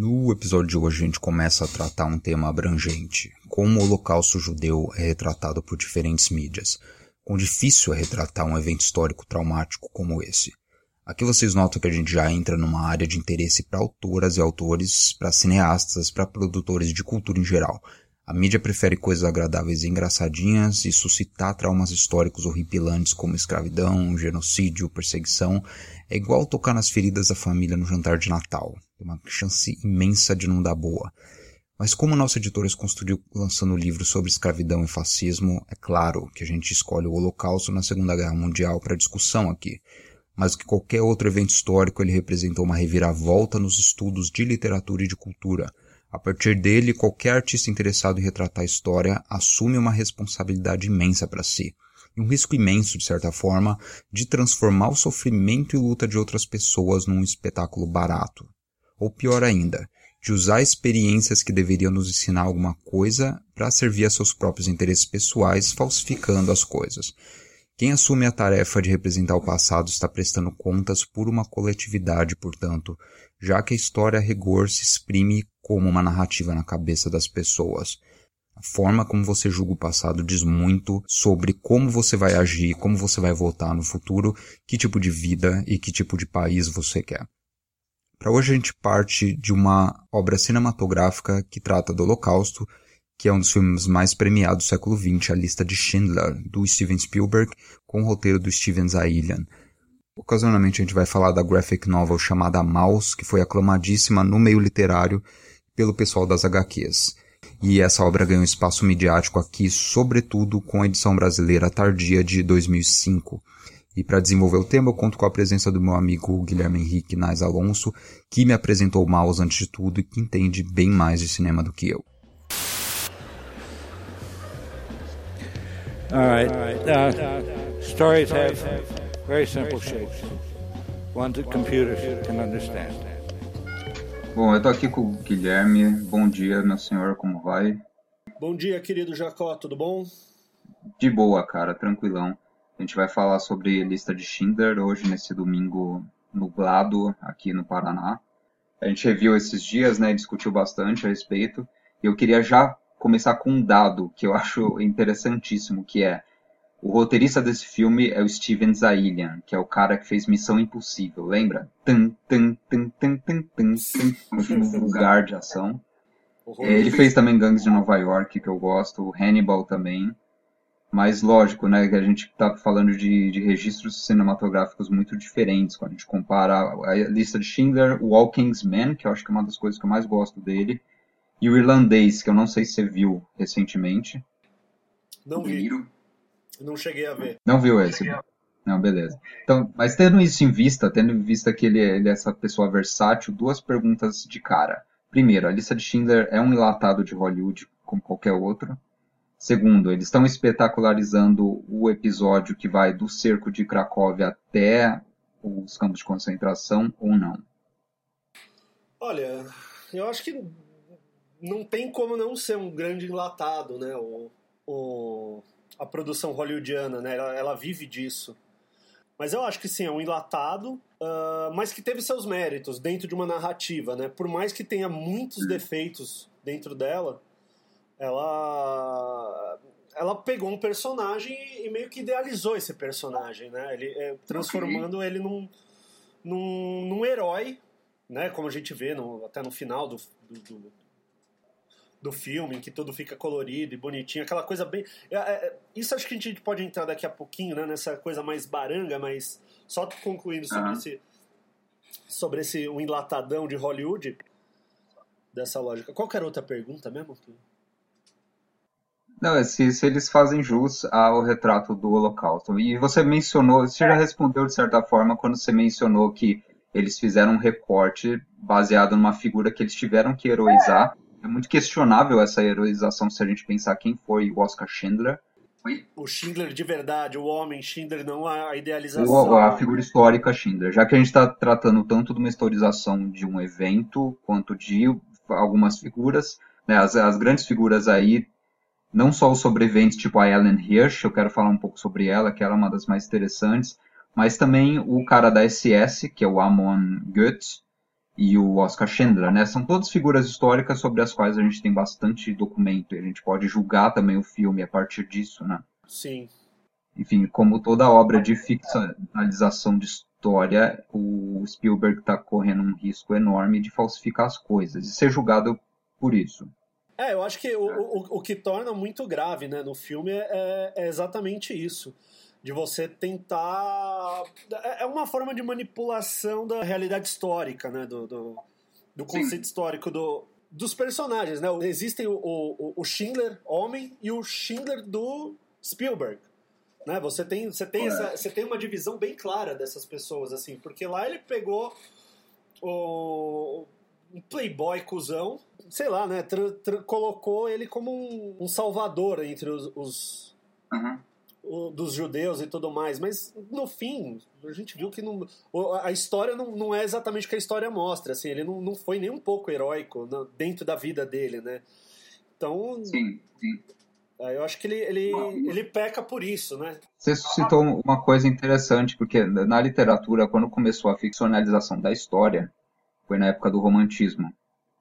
No episódio de hoje a gente começa a tratar um tema abrangente, como o holocausto judeu é retratado por diferentes mídias, quão difícil é retratar um evento histórico traumático como esse. Aqui vocês notam que a gente já entra numa área de interesse para autoras e autores, para cineastas, para produtores de cultura em geral. A mídia prefere coisas agradáveis e engraçadinhas e suscitar traumas históricos horripilantes como escravidão, genocídio, perseguição é igual tocar nas feridas da família no jantar de Natal. Tem uma chance imensa de não dar boa. Mas como nosso editor se construiu lançando livros sobre escravidão e fascismo, é claro que a gente escolhe o Holocausto na Segunda Guerra Mundial para discussão aqui mais do que qualquer outro evento histórico, ele representou uma reviravolta nos estudos de literatura e de cultura. A partir dele, qualquer artista interessado em retratar a história assume uma responsabilidade imensa para si, e um risco imenso, de certa forma, de transformar o sofrimento e luta de outras pessoas num espetáculo barato. Ou pior ainda, de usar experiências que deveriam nos ensinar alguma coisa para servir a seus próprios interesses pessoais, falsificando as coisas. Quem assume a tarefa de representar o passado está prestando contas por uma coletividade, portanto, já que a história a rigor se exprime como uma narrativa na cabeça das pessoas. A forma como você julga o passado diz muito sobre como você vai agir, como você vai votar no futuro, que tipo de vida e que tipo de país você quer. Para hoje a gente parte de uma obra cinematográfica que trata do Holocausto que é um dos filmes mais premiados do século XX, A Lista de Schindler, do Steven Spielberg, com o roteiro do Steven Zaillian. Ocasionalmente a gente vai falar da graphic novel chamada Mouse, que foi aclamadíssima no meio literário pelo pessoal das HQs. E essa obra ganhou espaço midiático aqui, sobretudo com a edição brasileira tardia de 2005. E para desenvolver o tema, eu conto com a presença do meu amigo Guilherme Henrique Nais Alonso, que me apresentou o Mouse antes de tudo e que entende bem mais de cinema do que eu. All right. Uh, stories have very simple shapes, ones that computers can understand. Bom, eu tô aqui com o Guilherme. Bom dia, meu senhor, como vai? Bom dia, querido Jacó, tudo bom? De boa, cara, tranquilão. A gente vai falar sobre lista de Schindler hoje, nesse domingo nublado aqui no Paraná. A gente reviu esses dias, né, discutiu bastante a respeito. E eu queria já começar com um dado que eu acho interessantíssimo, que é o roteirista desse filme é o Steven Zaillian, que é o cara que fez Missão Impossível, lembra? Tum, tum, tum, tum, tum, tum, tum, lugar de ação. Ele fez também Gangues de Nova York, que eu gosto, Hannibal também. Mas lógico, né, que a gente está falando de, de registros cinematográficos muito diferentes. Quando a gente compara a lista de Schindler, o All King's Men, que eu acho que é uma das coisas que eu mais gosto dele, e o irlandês, que eu não sei se você viu recentemente. Não vi. Não cheguei a ver. Não viu esse? Não, beleza. Então, mas tendo isso em vista, tendo em vista que ele é, ele é essa pessoa versátil, duas perguntas de cara. Primeiro, a lista de Schindler é um enlatado de Hollywood como qualquer outro. Segundo, eles estão espetacularizando o episódio que vai do cerco de Cracóvia até os campos de concentração ou não? Olha, eu acho que não tem como não ser um grande enlatado, né? O, o, a produção hollywoodiana, né? Ela, ela, vive disso. Mas eu acho que sim, é um enlatado, uh, mas que teve seus méritos dentro de uma narrativa, né? Por mais que tenha muitos defeitos dentro dela, ela ela pegou um personagem e meio que idealizou esse personagem, né? Ele, é, transformando okay. ele num, num, num herói, né? Como a gente vê no, até no final do, do, do filme, em que tudo fica colorido e bonitinho, aquela coisa bem. É, é, isso acho que a gente pode entrar daqui a pouquinho, né? Nessa coisa mais baranga, mas só concluindo sobre uhum. esse. Sobre esse um enlatadão de Hollywood dessa lógica. Qual era outra pergunta mesmo? Não, é se, se eles fazem jus ao retrato do Holocausto. E você mencionou, você já respondeu de certa forma quando você mencionou que eles fizeram um recorte baseado numa figura que eles tiveram que heroizar é muito questionável essa heroização se a gente pensar quem foi o Oscar Schindler. O Schindler de verdade, o homem Schindler, não a idealização. a figura histórica Schindler. Já que a gente está tratando tanto de uma historização de um evento, quanto de algumas figuras, né, as, as grandes figuras aí, não só os sobreviventes, tipo a Ellen Hirsch, eu quero falar um pouco sobre ela, que ela é uma das mais interessantes, mas também o cara da SS, que é o Amon Goethe, e o Oscar Schindler, né? São todas figuras históricas sobre as quais a gente tem bastante documento e a gente pode julgar também o filme a partir disso, né? Sim. Enfim, como toda obra de ficcionalização de história, o Spielberg está correndo um risco enorme de falsificar as coisas e ser julgado por isso. É, eu acho que o, o, o que torna muito grave né, no filme é, é exatamente isso de você tentar. É, é uma forma de manipulação da realidade histórica, né? Do, do, do conceito histórico do, dos personagens, né? Existem o, o, o Schindler homem e o Schindler do Spielberg. Né? Você tem, você, tem essa, você tem uma divisão bem clara dessas pessoas, assim, porque lá ele pegou o um playboy cuzão, sei lá, né? colocou ele como um, um salvador entre os, os, uhum dos judeus e tudo mais, mas no fim a gente viu que não, a história não, não é exatamente o que a história mostra, assim, ele não, não foi nem um pouco heróico dentro da vida dele, né? Então, sim, sim. eu acho que ele, ele, ele peca por isso, né? Você citou uma coisa interessante, porque na literatura, quando começou a ficcionalização da história, foi na época do romantismo.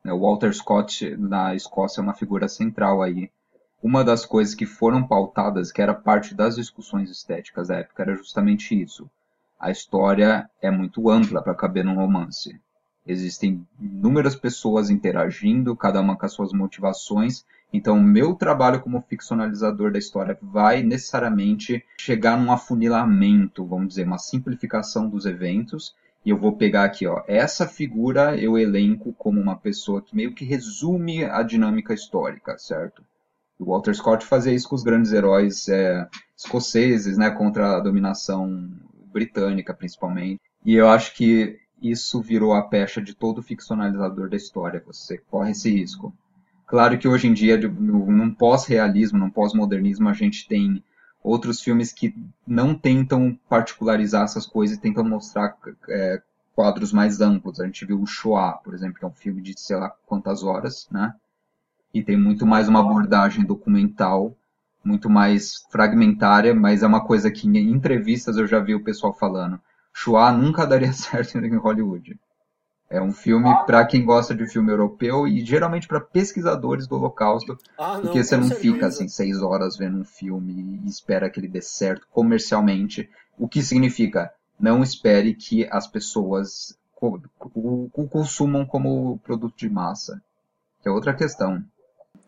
Né? O Walter Scott, na Escócia, é uma figura central aí uma das coisas que foram pautadas, que era parte das discussões estéticas da época, era justamente isso. A história é muito ampla para caber num romance. Existem inúmeras pessoas interagindo, cada uma com as suas motivações. Então, o meu trabalho como ficcionalizador da história vai necessariamente chegar num afunilamento, vamos dizer, uma simplificação dos eventos. E eu vou pegar aqui, ó, essa figura eu elenco como uma pessoa que meio que resume a dinâmica histórica, certo? O Walter Scott fazia isso com os grandes heróis é, escoceses, né, contra a dominação britânica, principalmente. E eu acho que isso virou a pecha de todo ficcionalizador da história. Você corre esse risco. Claro que hoje em dia, num pós-realismo, num pós-modernismo, a gente tem outros filmes que não tentam particularizar essas coisas e tentam mostrar é, quadros mais amplos. A gente viu o Shoah, por exemplo, que é um filme de sei lá quantas horas, né? E tem muito mais uma abordagem documental, muito mais fragmentária, mas é uma coisa que em entrevistas eu já vi o pessoal falando. Shoah nunca daria certo em Hollywood. É um filme para quem gosta de filme europeu e geralmente para pesquisadores do Holocausto, ah, porque você não fica assim seis horas vendo um filme e espera que ele dê certo comercialmente. O que significa não espere que as pessoas o consumam como produto de massa, que é outra questão.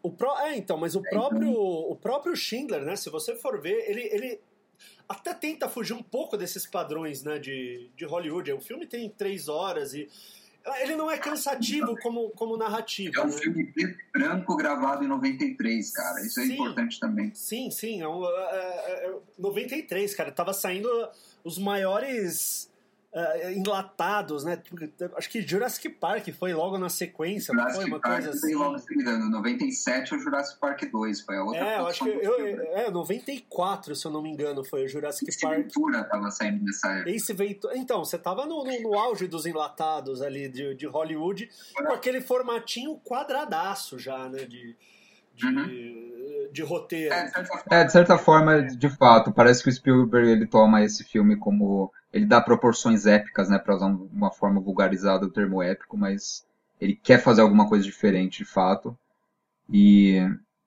O pro... É, então, mas o próprio, o próprio Schindler, né? Se você for ver, ele, ele até tenta fugir um pouco desses padrões né, de, de Hollywood. O filme tem três horas e ele não é cansativo como, como narrativa. É um né? filme preto branco gravado em 93, cara. Isso é sim, importante também. Sim, sim. É, um, é, é, é 93, cara. Tava saindo os maiores uh, enlatados, né? Acho que Jurassic Park foi logo na sequência, Jurassic não foi uma Park coisa assim. Logo, se engano, 97 é o Jurassic Park 2, foi a outra É, eu acho que eu, é, 94, se eu não me engano, foi o Jurassic Ace Park. Ventura tava saindo nessa época. Ace Ventura. Então, você tava no, no, no auge dos enlatados ali de, de Hollywood, com aquele formatinho quadradaço já, né? De, de, uhum. de roteiro. É de, é, de certa forma, de fato, parece que o Spielberg ele toma esse filme como ele dá proporções épicas, né, para usar uma forma vulgarizada o termo épico, mas ele quer fazer alguma coisa diferente, de fato. E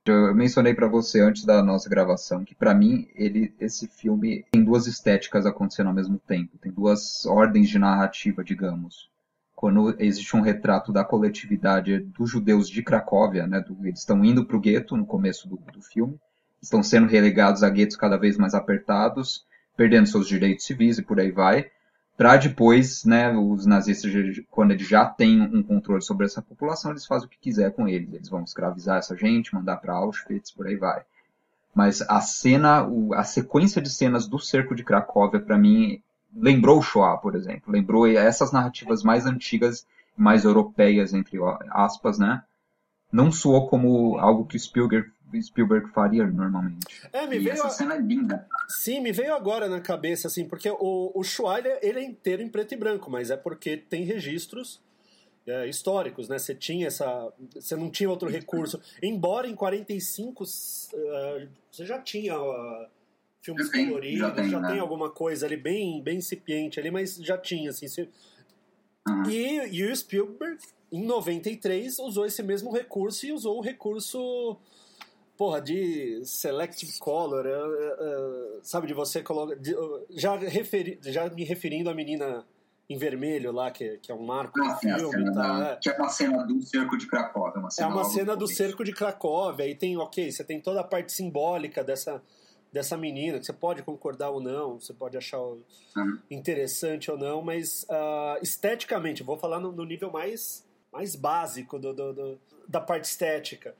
eu mencionei para você antes da nossa gravação que para mim ele esse filme tem duas estéticas acontecendo ao mesmo tempo, tem duas ordens de narrativa, digamos. Quando existe um retrato da coletividade dos judeus de Cracóvia, né, do, eles estão indo para o gueto no começo do, do filme, estão sendo relegados a guetos cada vez mais apertados, perdendo seus direitos civis e por aí vai, para depois, né, os nazistas, quando eles já têm um controle sobre essa população, eles fazem o que quiser com eles. Eles vão escravizar essa gente, mandar para Auschwitz, por aí vai. Mas a cena, a sequência de cenas do cerco de Cracóvia, para mim, lembrou o Shoah, por exemplo. Lembrou essas narrativas mais antigas, mais europeias, entre aspas, né? Não soou como algo que o Spielberg Spielberg faria normalmente. É, me e veio essa a... cena é linda. Sim, me veio agora na cabeça, assim, porque o, o Schweiler, ele é inteiro em preto e branco, mas é porque tem registros é, históricos, né? Você tinha essa... Você não tinha outro recurso. Embora em 45 uh, é, você já tinha... Uh, filmes coloridos, já, tem, já né? tem, alguma coisa ali bem, bem incipiente ali, mas já tinha, assim, você, Uhum. E, e o Spielberg, em 93, usou esse mesmo recurso e usou o recurso porra, de selective color, uh, uh, sabe, de você colocar. já, referi, já me referindo à menina em vermelho lá, que, que é um marco ah, do filme. Tá, da, é. Que é uma cena do cerco de Cracóvia. Uma é uma cena do cerco de Cracóvia. E tem, ok, você tem toda a parte simbólica dessa, dessa menina, que você pode concordar ou não, você pode achar uhum. interessante ou não, mas uh, esteticamente, vou falar no, no, nível mais, mais básico do, do, do, da parte estética.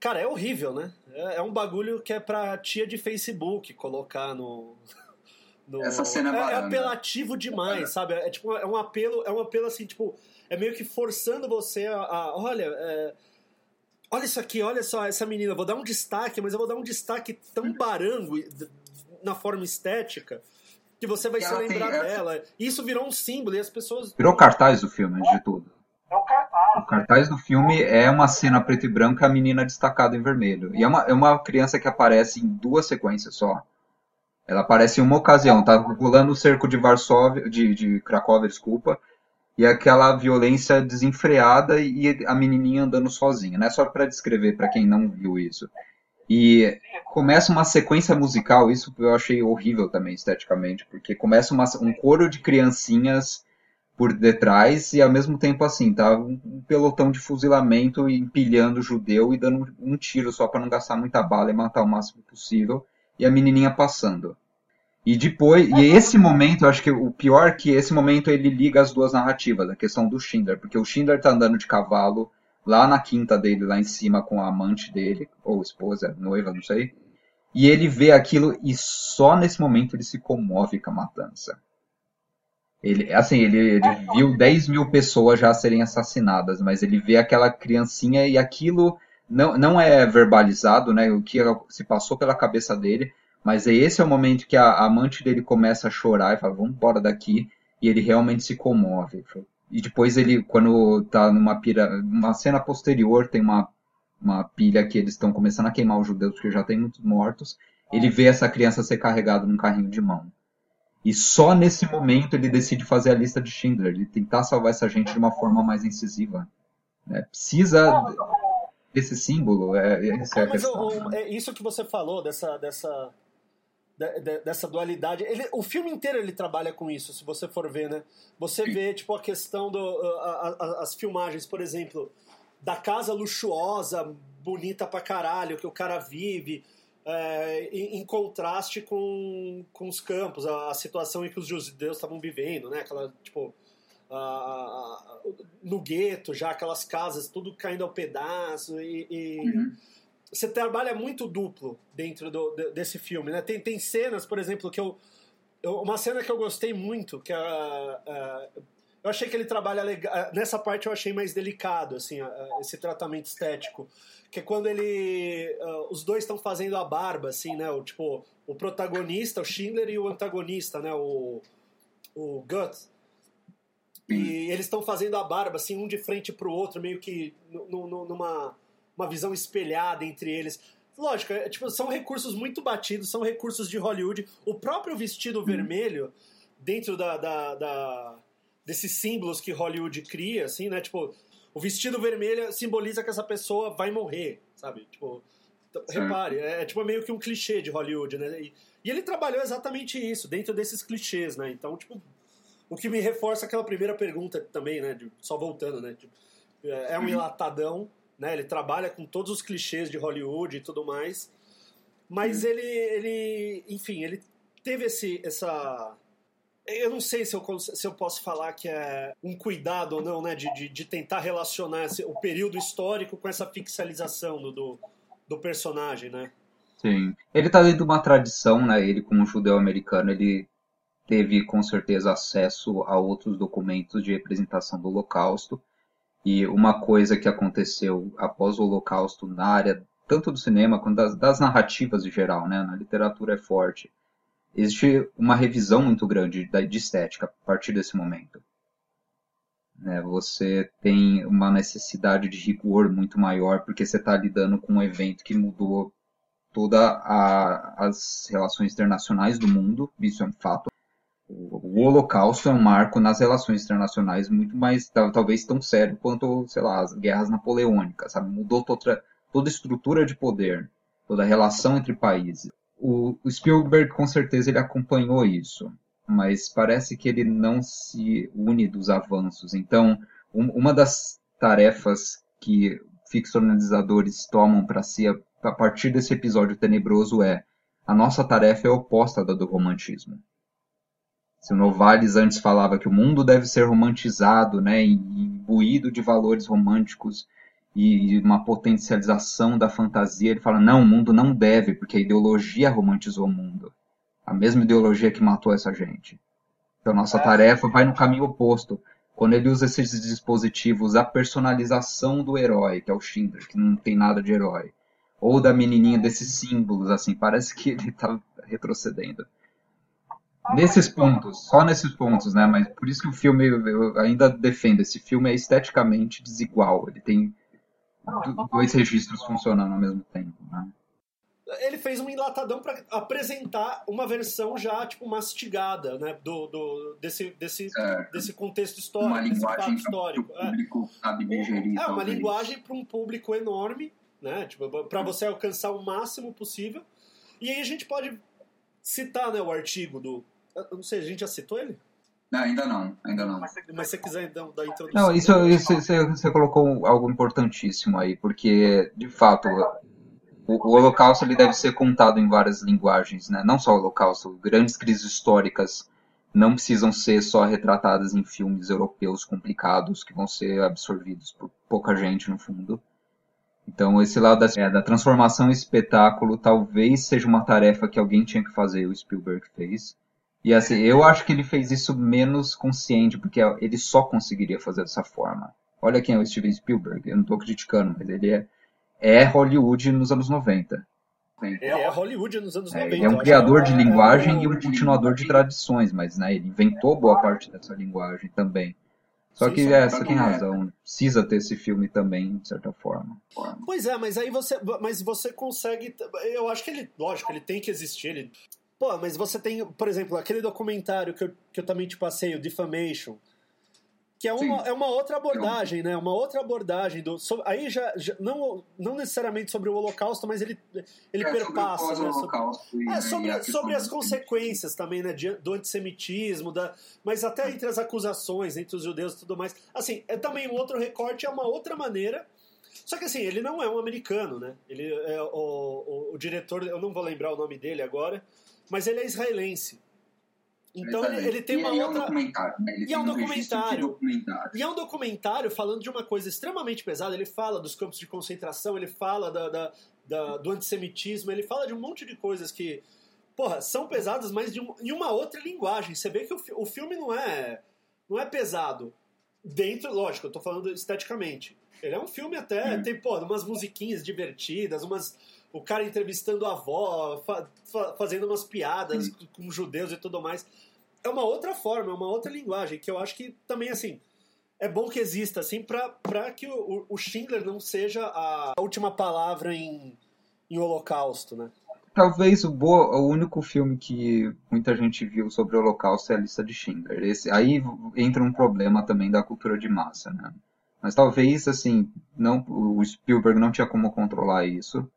Cara, é horrível, né? É, é, um bagulho que é pra tia de Facebook colocar no. no... Essa cena é, é apelativo demais, sabe? É tipo é um apelo, é um apelo assim, tipo, é meio que forçando você a, a olha, é, olha isso aqui, olha só essa menina, eu vou dar um destaque, mas eu vou dar um destaque tão barango na forma estética que você vai se lembrar tem, dela. Isso virou um símbolo e as pessoas. Virou cartaz do filme, de tudo. É o cartaz. O cartaz do filme é uma cena preto e branco, a menina destacada em vermelho. E é uma, é uma criança que aparece em duas sequências só. Ela aparece em uma ocasião, tá pulando o cerco de Varsóvia, de, de Cracóvia, desculpa, e aquela violência desenfreada e a menininha andando sozinha, né? Só para descrever para quem não viu isso. E começa uma sequência musical, isso eu achei horrível também esteticamente, porque começa uma, um coro de criancinhas por detrás e ao mesmo tempo assim, tá um pelotão de fuzilamento empilhando o judeu e dando um tiro só para não gastar muita bala e matar o máximo possível e a menininha passando. E depois, e esse momento, eu acho que o pior é que esse momento ele liga as duas narrativas, a questão do Schindler, porque o Schindler tá andando de cavalo lá na quinta dele, lá em cima com a amante dele, ou esposa, noiva, não sei. E ele vê aquilo e só nesse momento ele se comove com a matança. Ele, assim, ele, ele viu 10 mil pessoas já serem assassinadas, mas ele vê aquela criancinha e aquilo não, não é verbalizado, né? O que se passou pela cabeça dele, mas esse é o momento que a, amante dele começa a chorar e fala, vamos embora daqui. E ele realmente se comove. E depois ele, quando tá numa pira, uma cena posterior, tem uma, uma pilha que eles estão começando a queimar os judeus porque já tem muitos mortos. Ele vê essa criança ser carregada num carrinho de mão. E só nesse momento ele decide fazer a lista de Schindler, ele tentar salvar essa gente de uma forma mais incisiva. Né? Precisa desse símbolo. É, é, é, mas o, é isso que você falou, dessa, dessa dessa dualidade. Ele, o filme inteiro ele trabalha com isso, se você for ver, né? Você vê, tipo, a questão do. A, a, as filmagens, por exemplo, da casa luxuosa, bonita pra caralho, que o cara vive, é, em, em, contraste com, com os campos, a, a situação em que os judeus estavam vivendo, né? Aquela, tipo. A, no gueto, já aquelas casas, tudo caindo ao pedaço e. e uhum você trabalha muito duplo dentro do, desse filme, né? Tem, tem cenas, por exemplo, que eu, eu Uma cena que eu gostei muito, que a, eu achei que ele trabalha legal. Nessa parte eu achei mais delicado, assim, esse tratamento estético. Que é quando ele. Uh, os dois estão fazendo a barba, assim, né? O, tipo, o protagonista, o Schindler, e o antagonista, né? O, o Guts. E eles estão fazendo a barba, assim, um de frente pro outro, meio que numa uma visão espelhada entre eles. Lógico, é, tipo, são recursos muito batidos, são recursos de Hollywood. O próprio vestido uhum. vermelho, dentro da, da, da, desses símbolos que Hollywood cria, assim, né? Tipo, o vestido vermelho simboliza que essa pessoa vai morrer, sabe? Tipo, repare, é, é, tipo meio que um clichê de Hollywood, né? E, e, ele trabalhou exatamente isso, dentro desses clichês, né? Então, tipo, o que me reforça aquela primeira pergunta também, né? De, só voltando, né? Tipo, é um uhum. enlatadão né? Ele trabalha com todos os clichês de Hollywood e tudo mais. Mas hum. ele, ele, enfim, ele teve esse, essa. Eu não sei se eu, se eu posso falar que é um cuidado ou não, né? De, de, de tentar relacionar esse, o período histórico com essa fixalização do, do, do personagem, né? Sim. Ele tá dentro de uma tradição, né? Ele, como judeu americano, ele teve com certeza acesso a outros documentos de representação do Holocausto. E uma coisa que aconteceu após o Holocausto na área tanto do cinema quanto das, das narrativas em geral, né? Na literatura é forte. Existe uma revisão muito grande de estética a partir desse momento. Né? Você tem uma necessidade de rigor muito maior porque você está lidando com um evento que mudou todas as relações internacionais do mundo, isso é um fato. o Holocausto é um marco nas relações internacionais muito mais, talvez tão sério quanto, sei lá, as guerras napoleônicas, sabe? Mudou toda, toda a estrutura de poder, toda a relação entre países. O, Spielberg, com certeza, ele acompanhou isso, mas parece que ele não se une dos avanços. Então, um, uma das tarefas que ficcionalizadores tomam para si a, a partir desse episódio tenebroso é a nossa tarefa é oposta da do romantismo se o Novalis antes falava que o mundo deve ser romantizado, né, imbuído de valores românticos e uma potencialização da fantasia, ele fala, não, o mundo não deve, porque a ideologia romantizou o mundo. A mesma ideologia que matou essa gente. Então, nossa tarefa vai no caminho oposto. Quando ele usa esses dispositivos, a personalização do herói, que é o Schindler, que não tem nada de herói, ou da menininha desses símbolos, assim, parece que ele está retrocedendo nesses pontos, só nesses pontos, né? Mas por isso que o filme, eu ainda defendo, esse filme é esteticamente desigual. Ele tem dois registros funcionando ao mesmo tempo, né? Ele fez um enlatadão para apresentar uma versão já tipo mastigada, né, do, do desse desse desse contexto histórico, uma desse fato histórico. O público é. sabe digerir. É uma linguagem para um público enorme, né, tipo para você alcançar o máximo possível. E aí a gente pode citar, né, o artigo do eu não sei, a gente já citou ele? Não, ainda não, ainda não. Mas se você quiser então, dar introdução. Não, isso, isso você, você colocou algo importantíssimo aí, porque, de fato, o, o, Holocausto ele deve ser contado em várias linguagens, né? Não só o Holocausto, grandes crises históricas não precisam ser só retratadas em filmes europeus complicados que vão ser absorvidos por pouca gente no fundo. Então esse lado da, é, da transformação em espetáculo talvez seja uma tarefa que alguém tinha que fazer, o Spielberg fez. E assim, eu acho que ele fez isso menos consciente, porque ele só conseguiria fazer dessa forma. Olha quem é o Steven Spielberg, eu não estou criticando, mas ele é, é Hollywood nos anos 90. Ele é Hollywood nos anos 90. Ele é um criador de é linguagem e um continuador de tradições, mas né, ele inventou boa parte dessa linguagem também. Só Sim, que é, você tem razão, precisa ter esse filme também, de certa forma. Pois é, mas aí você, mas você consegue, eu acho que ele, lógico, ele tem que existir, ele Pô, mas você tem, por exemplo, aquele documentário que eu, que eu também te passei, o Defamation, que é uma, é uma outra abordagem, né? Uma outra abordagem do sobre, aí já, já, não, não necessariamente sobre o Holocausto, mas ele ele é, perpassa, sobre né? Sobre, é, sobre, sobre as consequências também, né? Do antissemitismo, da, mas até entre as acusações entre os judeus e tudo mais. Assim, é também um outro recorte, é uma outra maneira. Só que assim, ele não é um americano, né? Ele é o, o, o diretor, eu não vou lembrar o nome dele agora mas ele é israelense. Então ele, ele, tem uma e outra. É um documentário, né? e é um documentário. documentário. E é um documentário falando de uma coisa extremamente pesada. Ele fala dos campos de concentração, ele fala da, da, da, do antissemitismo, ele fala de um monte de coisas que, porra, são pesadas, mas de um, em uma outra linguagem. Você vê que o, o filme não é, não é pesado. Dentro, lógico, eu tô falando esteticamente. Ele é um filme até, hum. tem, pô, umas musiquinhas divertidas, umas o cara entrevistando a avó, fa fa fazendo umas piadas com, com judeus e tudo mais. É uma outra forma, é uma outra linguagem, que eu acho que também, assim, é bom que exista, assim, para que o, o Schindler não seja a última palavra em, em Holocausto, né? Talvez o, boa, o único filme que muita gente viu sobre o Holocausto é a lista de Schindler. Esse, aí entra um problema também da cultura de massa, né? Mas talvez, assim, não, o Spielberg não tinha como controlar isso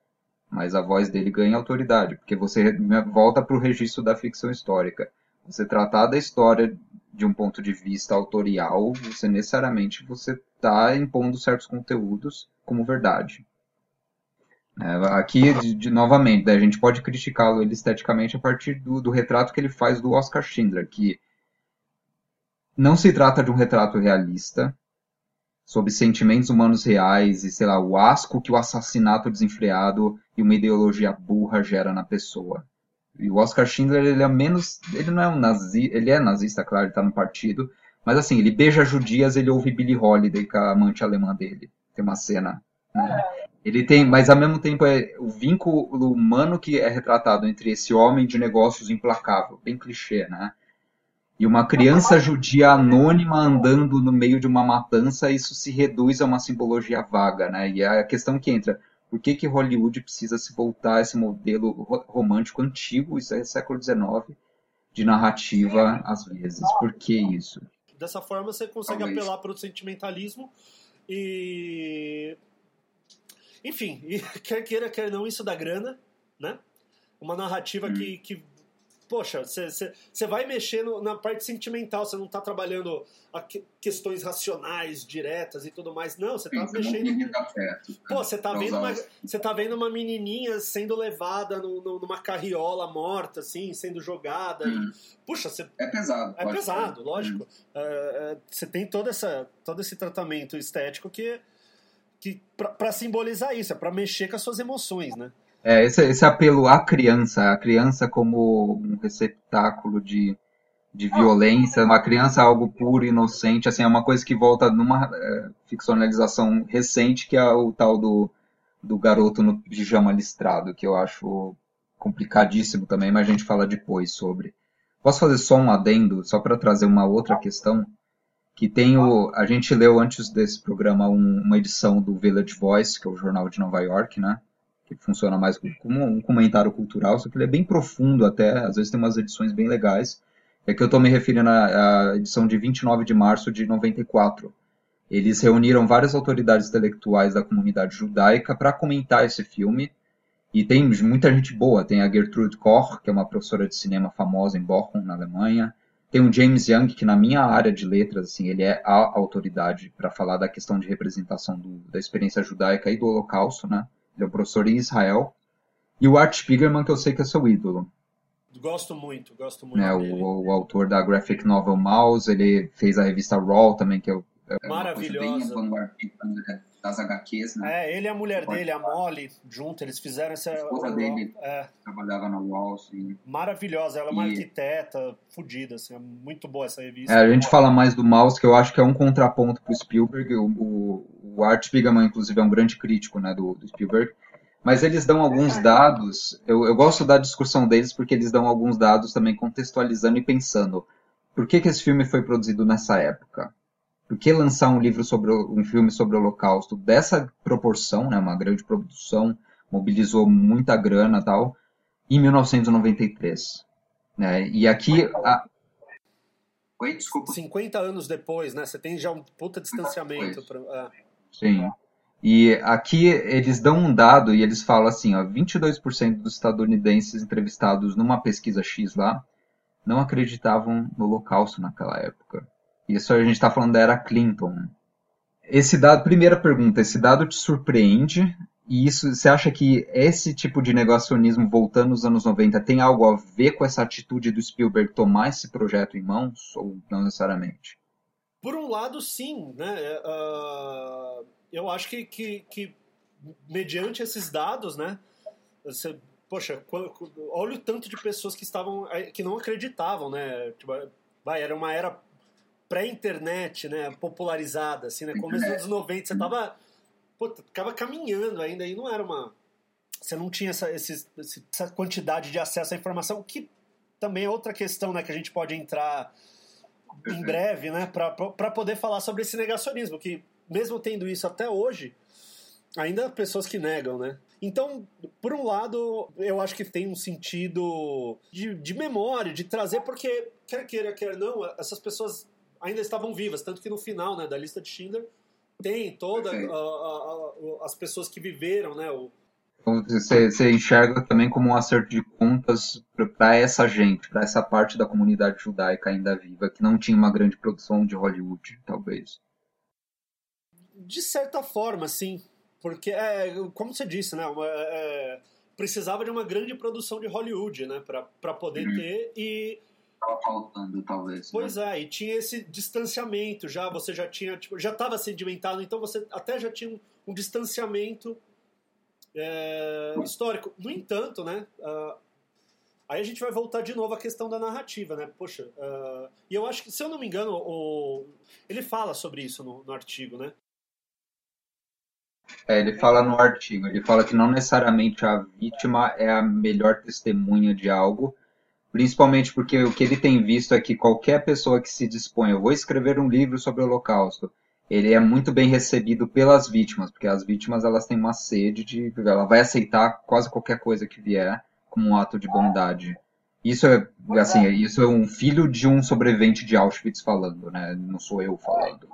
mas a voz dele ganha autoridade, porque você volta para o registro da ficção histórica. Você tratar da história de um ponto de vista autorial, você necessariamente você está impondo certos conteúdos como verdade. É, aqui, de, de, novamente, né, a gente pode criticá-lo esteticamente a partir do, do retrato que ele faz do Oscar Schindler, que não se trata de um retrato realista, sobre sentimentos humanos reais e, sei lá, o asco que o assassinato desenfreado e uma ideologia burra gera na pessoa. E o Oscar Schindler, ele é menos. Ele não é um nazi. Ele é nazista, claro, ele tá no partido. Mas assim, ele beija judias, ele ouve Billie Holiday com a amante alemã dele. Tem uma cena. Né? Ele tem, mas ao mesmo tempo é o vínculo humano que é retratado entre esse homem de negócios implacável, bem clichê, né? E uma criança judia anônima andando no meio de uma matança, isso se reduz a uma simbologia vaga, né? E é a questão que entra, por que, que Hollywood precisa se voltar a esse modelo romântico antigo, isso é século XIX, de narrativa às vezes. Por que isso? Dessa forma você consegue Talvez. apelar para o sentimentalismo e. Enfim, quer queira, quer não, isso dá grana, né? Uma narrativa hum. que, que poxa, você vai mexer no, na parte sentimental, você não está trabalhando que, questões racionais, diretas e tudo mais. Não, você está mexendo. Pô, você está vendo uma, você tá vendo uma menininha sendo levada no, no, numa carriola morta, assim, sendo jogada. Hum. E, puxa, você. É pesado. É pesado, ser. lógico. Hum. Uh, você tem todo, essa, todo esse tratamento estético que, que para simbolizar isso, é para mexer com as suas emoções, né? É, esse, esse apelo à criança, a criança como um receptáculo de, de violência, uma criança algo puro, inocente, assim, é uma coisa que volta numa é, ficcionalização recente, que é o tal do, do garoto no pijama listrado, que eu acho complicadíssimo também, mas a gente fala depois sobre. Posso fazer só um adendo, só para trazer uma outra questão? Que tem o. A gente leu antes desse programa um, uma edição do Village Voice, que é o jornal de Nova York, né? Que funciona mais como um comentário cultural, só que ele é bem profundo até, às vezes tem umas edições bem legais. É que eu estou me referindo à, edição de 29 de março de 94. Eles reuniram várias autoridades intelectuais da comunidade judaica para comentar esse filme. E tem muita gente boa. Tem a Gertrude Koch, que é uma professora de cinema famosa em Bochum, na Alemanha. Tem o James Young, que na minha área de letras, assim, ele é a autoridade para falar da questão de representação do, da experiência judaica e do Holocausto, né? Ele é um professor em Israel. E o Art Spiegelman, que eu sei que é seu ídolo. Gosto muito, gosto muito. Né, o, o, autor da graphic novel Mouse, ele fez a revista Raw também, que é, é maravilhosa. das HQs, né? É, ele e a mulher dele, a Molly, junto, eles fizeram essa. A esposa dele é. trabalhava na Wall, assim. Maravilhosa, ela é uma e... arquiteta fodida, assim, é muito boa essa revista. É, a gente fala mais do Mouse, que eu acho que é um contraponto pro Spielberg. O, o, o Art Spiegelman, inclusive, é um grande crítico né, do, do Spielberg mas eles dão alguns dados. Eu, eu, gosto da discussão deles porque eles dão alguns dados também contextualizando e pensando por que, que esse filme foi produzido nessa época. Por que lançar um livro sobre um filme sobre o Holocausto dessa proporção, né, uma grande produção, mobilizou muita grana tal, em 1993. Né? E aqui a... Oi, desculpa. 50 anos depois, né? Você tem já um puta distanciamento. Pra... É. Sim. E aqui eles dão um dado e eles falam assim, ó, 22% dos estadunidenses entrevistados numa pesquisa X lá não acreditavam no Holocausto naquela época. Isso a gente está falando da era Clinton. Esse dado, primeira pergunta, esse dado te surpreende? E isso, você acha que esse tipo de negacionismo voltando nos anos 90 tem algo a ver com essa atitude do Spielberg tomar esse projeto em mãos ou não necessariamente? Por um lado, sim, né? Uh, eu acho que, que, que, mediante esses dados, né? Você, poxa, olha o tanto de pessoas que estavam que não acreditavam, né? Tipo, vai, era uma era pré-internet, né? Popularizada, assim, né? Começo dos anos 90, você tava, pô, ficava caminhando ainda e não era uma você não tinha essa, esse, essa quantidade de acesso à informação, que também é outra questão, né? Que a gente pode entrar em breve, né? Para poder falar sobre esse negacionismo, que mesmo tendo isso até hoje, ainda há pessoas que negam, né? Então, por um lado, eu acho que tem um sentido de, de memória, de trazer, porque, quer queira, quer não, essas pessoas ainda estavam vivas, tanto que no final né, da lista de Schindler tem todas as pessoas que viveram, né? O... Você, você enxerga também como um acerto de contas para essa gente, para essa parte da comunidade judaica ainda viva, que não tinha uma grande produção de Hollywood, talvez. De certa forma, sim. Porque, é, como você disse, né? É, precisava de uma grande produção de Hollywood, né? Para poder uhum. ter e... Tava faltando, talvez. Pois né? é, e tinha esse distanciamento já, você já tinha, tipo, já estava sedimentado, então você até já tinha um, um distanciamento é, histórico. No entanto, né? Uh, aí a gente vai voltar de novo à questão da narrativa, né? Poxa, uh, e eu acho que, se eu não me engano, o, ele fala sobre isso no, no artigo, né? É, ele fala no artigo, ele fala que não necessariamente a vítima é a melhor testemunha de algo, principalmente porque o que ele tem visto é que qualquer pessoa que se dispõe, eu vou escrever um livro sobre o Holocausto, ele é muito bem recebido pelas vítimas, porque as vítimas elas têm uma sede de, ela vai aceitar quase qualquer coisa que vier como um ato de bondade. Isso é, assim, isso é um filho de um sobrevivente de Auschwitz falando, né? Não sou eu falando.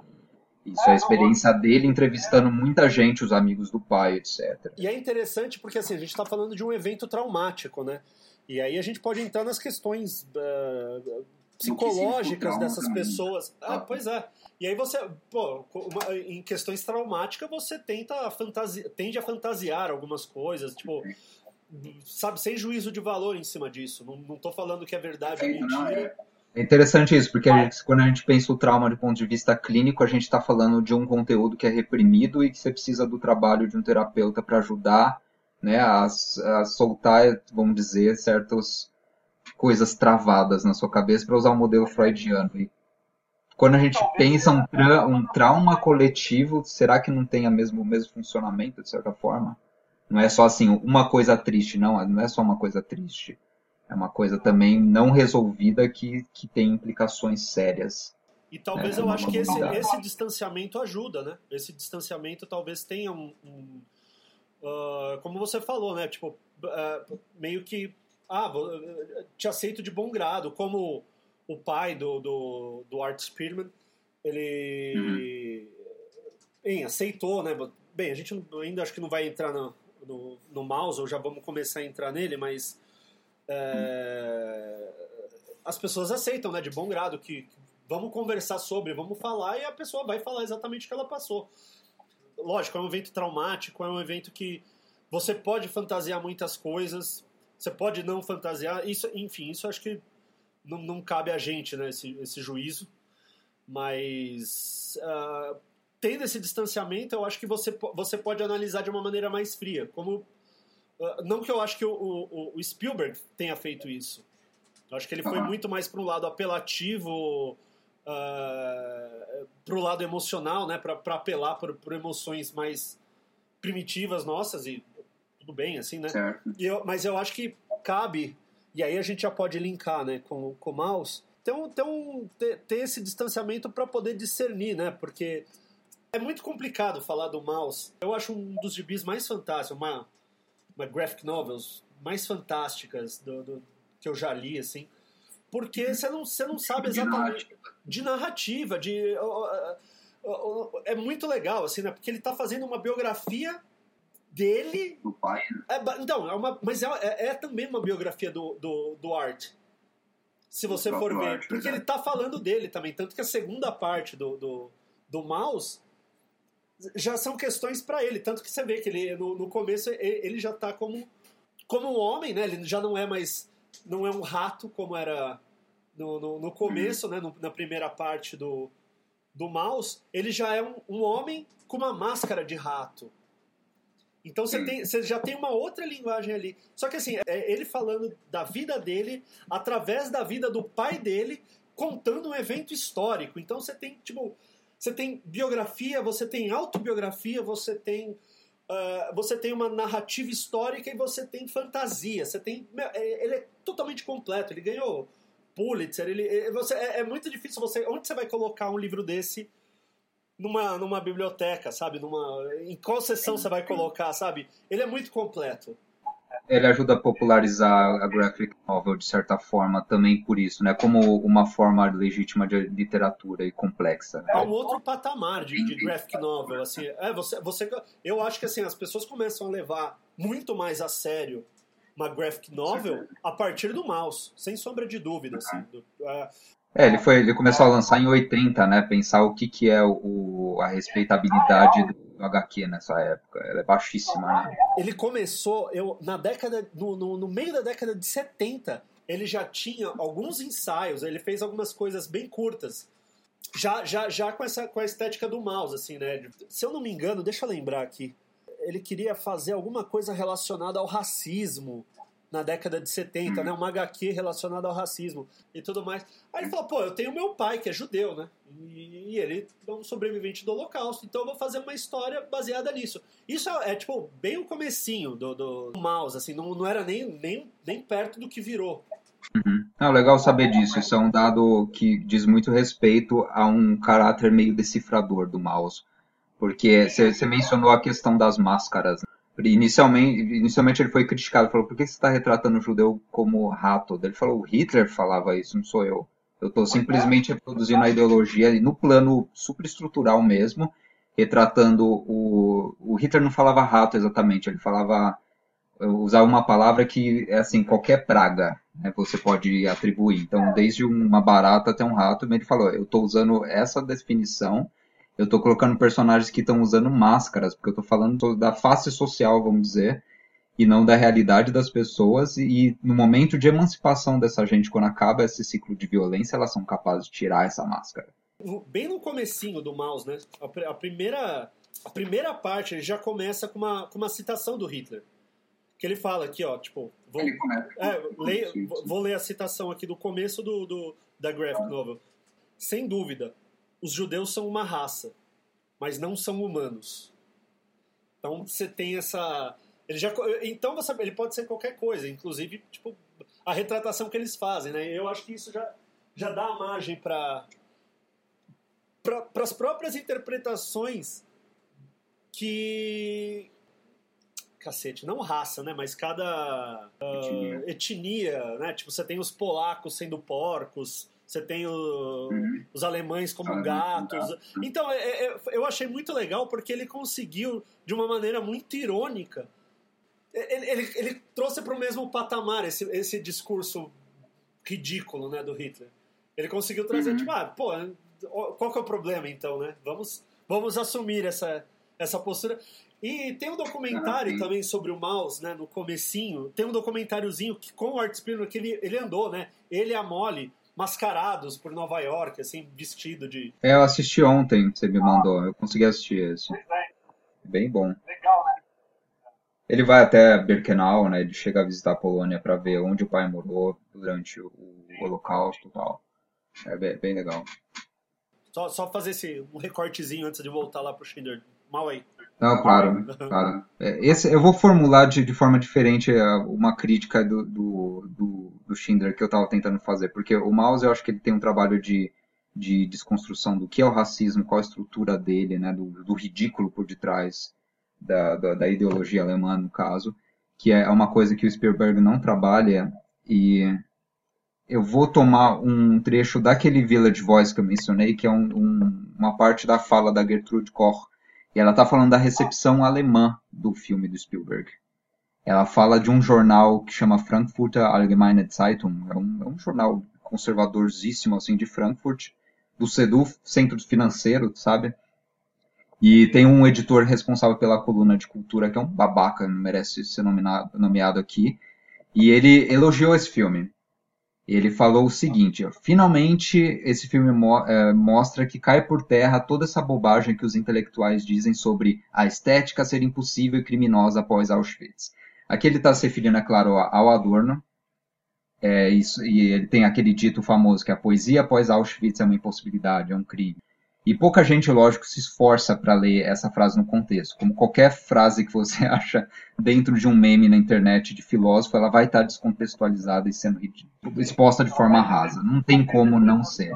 Isso é a experiência dele entrevistando muita gente, os amigos do pai, etc. E é interessante porque assim, a gente está falando de um evento traumático, né? E aí a gente pode entrar nas questões uh, psicológicas dessas pessoas. Ah, pois é. E aí você, pô, uma, em questões traumáticas, você tenta fantasi tende a fantasiar algumas coisas, tipo, sabe, sem juízo de valor em cima disso. Não, não tô falando que é verdade ou mentira. É interessante isso, porque a gente, quando a gente pensa o trauma do ponto de vista clínico, a gente está falando de um conteúdo que é reprimido e que você precisa do trabalho de um terapeuta para ajudar né, a, a, soltar, vamos dizer, certas coisas travadas na sua cabeça para usar o modelo freudiano. E quando a gente pensa um, tra um trauma coletivo, será que não tem a mesmo, o mesmo funcionamento, de certa forma? Não é só assim, uma coisa triste, não, não é só uma coisa triste é uma coisa também não resolvida que, que tem implicações sérias. E talvez né? eu acho que esse, esse distanciamento ajuda, né? Esse distanciamento talvez tenha um. um uh, como você falou, né? Tipo, uh, meio que. Ah, te aceito de bom grado. Como o pai do, do, do Art Spearman, ele. Uhum. aceitou, né? Bem, a gente ainda acho que não vai entrar no, no, no mouse, ou já vamos começar a entrar nele, mas é, as pessoas aceitam, né, de bom grado, que vamos conversar sobre, vamos falar, e a pessoa vai falar exatamente o que ela passou. Lógico, é um evento traumático, é um evento que você pode fantasiar muitas coisas, você pode não fantasiar, isso, enfim, isso acho que não, não cabe a gente, né, esse, esse juízo, mas uh, tendo esse distanciamento, eu acho que você, você pode analisar de uma maneira mais fria, como ah, não que eu acho que o, o, o, Spielberg tenha feito isso. Eu acho que ele foi muito mais para o lado apelativo, uh, ah, para o lado emocional, né? Para apelar por, por, emoções mais primitivas nossas e tudo bem, assim, né? Eu, mas eu acho que cabe, e aí a gente já pode linkar né, com, com o mouse, ter, um, ter, um, esse distanciamento para poder discernir, né? Porque é muito complicado falar do mouse. Eu acho um dos gibis mais fantásticos, uma uma graphic novels mais fantásticas do, do, que eu já li, assim, porque você não, você não sabe exatamente de narrativa, de é muito legal, assim, né? Porque ele está fazendo uma biografia dele. Do pai. Né? É, então, é uma, mas é, é, é, também uma biografia do, do, do Art. Se você for ver. Art, porque ele está falando dele também. Tanto que a segunda parte do, do, do Mouse já são questões para ele. Tanto que você vê que ele no, no começo ele já está como, como um homem, né? Ele já não é mais. não é um rato como era no, no, no começo, né? No, na primeira parte do, do Mouse. Ele já é um, um homem com uma máscara de rato. Então você, tem, você já tem uma outra linguagem ali. Só que assim, é ele falando da vida dele através da vida do pai dele, contando um evento histórico. Então você tem, tipo, você tem biografia, você tem autobiografia, você tem uh, você tem uma narrativa histórica e você tem fantasia. Você tem é, ele é totalmente completo. Ele ganhou Pulitzer. Ele é, você é, é muito difícil você onde você vai colocar um livro desse numa, numa biblioteca, sabe? Numa, em qual sessão você vai colocar, sabe? Ele é muito completo ele ajuda a popularizar a graphic novel de certa forma também por isso, né? Como uma forma legítima de literatura e complexa. Né? É um outro patamar de, de graphic novel, assim. É, você, você, eu acho que assim as pessoas começam a levar muito mais a sério uma graphic novel a partir do mouse, sem sombra de dúvida, assim. Do, uh, é, ele, foi, ele começou a lançar em 80, né? Pensar o que, que é o, a respeitabilidade do HQ nessa época. Ela é baixíssima, né? Ele começou, eu, na década. No, no, no, meio da década de 70, ele já tinha alguns ensaios, ele fez algumas coisas bem curtas. Já, já, já com, essa, com a estética do mouse, assim, né? Se eu não me engano, deixa eu lembrar aqui. Ele queria fazer alguma coisa relacionada ao racismo na década de 70, uhum. né? Uma HQ relacionada ao racismo e tudo mais. Aí ele falou, pô, eu tenho meu pai, que é judeu, né? E, ele é um sobrevivente do holocausto, então eu vou fazer uma história baseada nisso. Isso é, é tipo, bem o comecinho do, do mouse, assim, não, não era nem, nem, nem perto do que virou. Uhum. É legal saber disso. Isso é um dado que diz muito respeito a um caráter meio decifrador do mouse. Porque você mencionou a questão das máscaras. Né? Inicialmente, inicialmente ele foi criticado, falou, por que você está retratando o judeu como rato? Ele falou, o Hitler falava isso, não sou eu. Eu estou simplesmente reproduzindo a ideologia no plano superestrutural mesmo, retratando o... O Hitler não falava rato exatamente, ele falava... Usava uma palavra que é assim, qualquer praga né, você pode atribuir. Então, desde uma barata até um rato, ele falou, eu estou usando essa definição eu tô colocando personagens que estão usando máscaras, porque eu tô falando da face social, vamos dizer, e não da realidade das pessoas. E no momento de emancipação dessa gente, quando acaba esse ciclo de violência, elas são capazes de tirar essa máscara. Bem no comecinho do Maus, né? A, primeira, a primeira parte ele já começa com uma, com uma citação do Hitler. Que ele fala aqui, ó, tipo. Vou, é, leia, vou ler a citação aqui do começo do, do da graphic novel. Sem dúvida, os judeus são uma raça, mas não são humanos. Então você tem essa. Ele já, então você, ele pode ser qualquer coisa, inclusive tipo, a retratação que eles fazem. Né? Eu acho que isso já, já dá a margem para para as próprias interpretações que cacete, não raça, né, mas cada uh, etnia. etnia, né, tipo você tem os polacos sendo porcos, você tem o, uhum. os alemães como gatos. Então, é, é, eu achei muito legal porque ele conseguiu, de uma maneira muito irônica, ele, ele, ele trouxe para o mesmo patamar esse, esse discurso ridículo né, do Hitler. Ele conseguiu trazer, uhum. tipo, ah, pô, qual que é o problema então, né? Vamos, vamos assumir essa, essa postura. E tem um documentário ah, também sobre o Maus, né, no comecinho. Tem um documentáriozinho que, com o Art Spiegelman que ele, ele andou, né? Ele e a Molly mascarados por Nova York, assim, vestido de. É, eu assisti ontem, você me mandou, eu consegui assistir esse. É. Bem bom. Legal, né? Ele vai até Birkenau, né? Ele chega a visitar a Polônia para ver onde o pai morou durante o, o Holocausto e tal. É bem, bem, legal. Só, só fazer esse, um recortezinho antes de voltar lá pro Schindler. Mal aí. Não, claro, claro. É, esse, eu vou formular de, de forma diferente é, uma crítica do, do, do, do Schindler que eu estava tentando fazer, porque o Maus eu acho que ele tem um trabalho de, de desconstrução do que é o racismo, qual a estrutura dele, né, do, do ridículo por detrás da, da, da, ideologia alemã, no caso, que é uma coisa que o Spielberg não trabalha, e eu vou tomar um trecho daquele Village Voice que eu mencionei, que é um, um, uma parte da fala da Gertrude Koch, e ela está falando da recepção alemã do filme do Spielberg. Ela fala de um jornal que chama Frankfurter Allgemeine Zeitung. É um, é um jornal conservadorzíssimo, assim, de Frankfurt, do CEDU, Centro Financeiro, sabe? E tem um editor responsável pela coluna de cultura, que é um babaca, não merece ser nominado, nomeado aqui. E ele elogiou esse filme. Ele falou o seguinte: finalmente esse filme mo é, mostra que cai por terra toda essa bobagem que os intelectuais dizem sobre a estética ser impossível e criminosa após Auschwitz. Aqui ele está se referindo, é claro, ao Adorno. É, isso, e ele tem aquele dito famoso que a poesia após Auschwitz é uma impossibilidade, é um crime. E pouca gente, lógico, se esforça para ler essa frase no contexto. Como qualquer frase que você acha dentro de um meme na internet de filósofo, ela vai estar descontextualizada e sendo exposta de forma rasa. Não tem como não ser.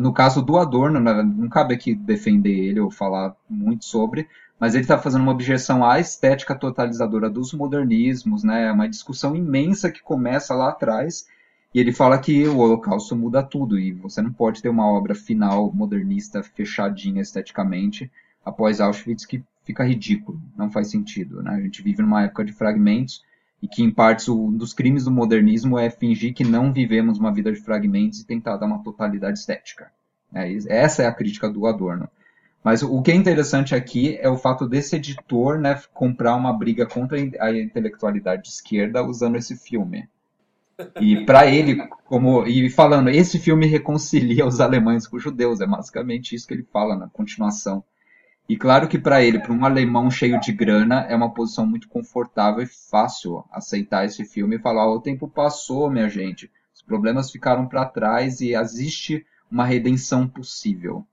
No caso do Adorno, né, não cabe aqui defender ele ou falar muito sobre, mas ele está fazendo uma objeção à estética totalizadora dos modernismos, né? Uma discussão imensa que começa lá atrás e ele fala que o Holocausto muda tudo e você não pode ter uma obra final modernista fechadinha esteticamente após Auschwitz que fica ridículo, não faz sentido. Né? A gente vive numa época de fragmentos e que, em partes, um dos crimes do modernismo é fingir que não vivemos uma vida de fragmentos e tentar dar uma totalidade estética. É, essa é a crítica do Adorno. Mas o que é interessante aqui é o fato desse editor né, comprar uma briga contra a intelectualidade de esquerda usando esse filme. E para ele, como e falando, esse filme reconcilia os alemães com os judeus, é basicamente isso que ele fala na continuação. E claro que para ele, para um alemão cheio de grana, é uma posição muito confortável e fácil aceitar esse filme e falar: oh, o tempo passou, minha gente, os problemas ficaram para trás e existe uma redenção possível.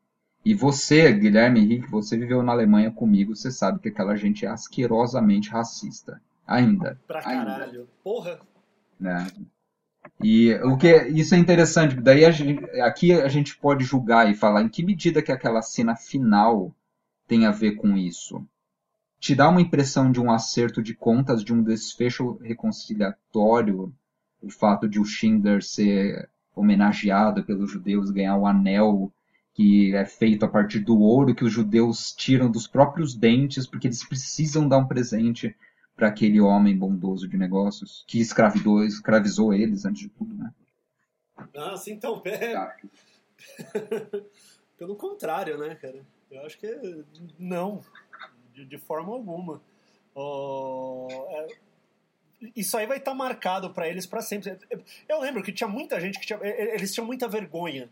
E você, Guilherme Henrique, você viveu na Alemanha comigo, você sabe que aquela gente é asquerosamente racista. Ainda. Pra caralho. Ainda. Porra. Né? E o que isso é interessante, daí a gente, aqui a gente pode julgar e falar em que medida que aquela cena final tem a ver com isso. te dá uma impressão de um acerto de contas, de um desfecho reconciliatório, o fato de o Schindler ser homenageado pelos judeus, ganhar o anel que é feito a partir do ouro que os judeus tiram dos próprios dentes, porque eles precisam dar um presente para aquele homem bondoso de negócios que escravidou, escravizou eles antes de tudo, né? Nossa, então, pera. Pelo contrário, né, cara? Eu acho que não, de, de forma alguma. Oh, é, isso aí vai estar tá marcado para eles para sempre. Eu lembro que tinha muita gente que tinha, eles tinham muita vergonha,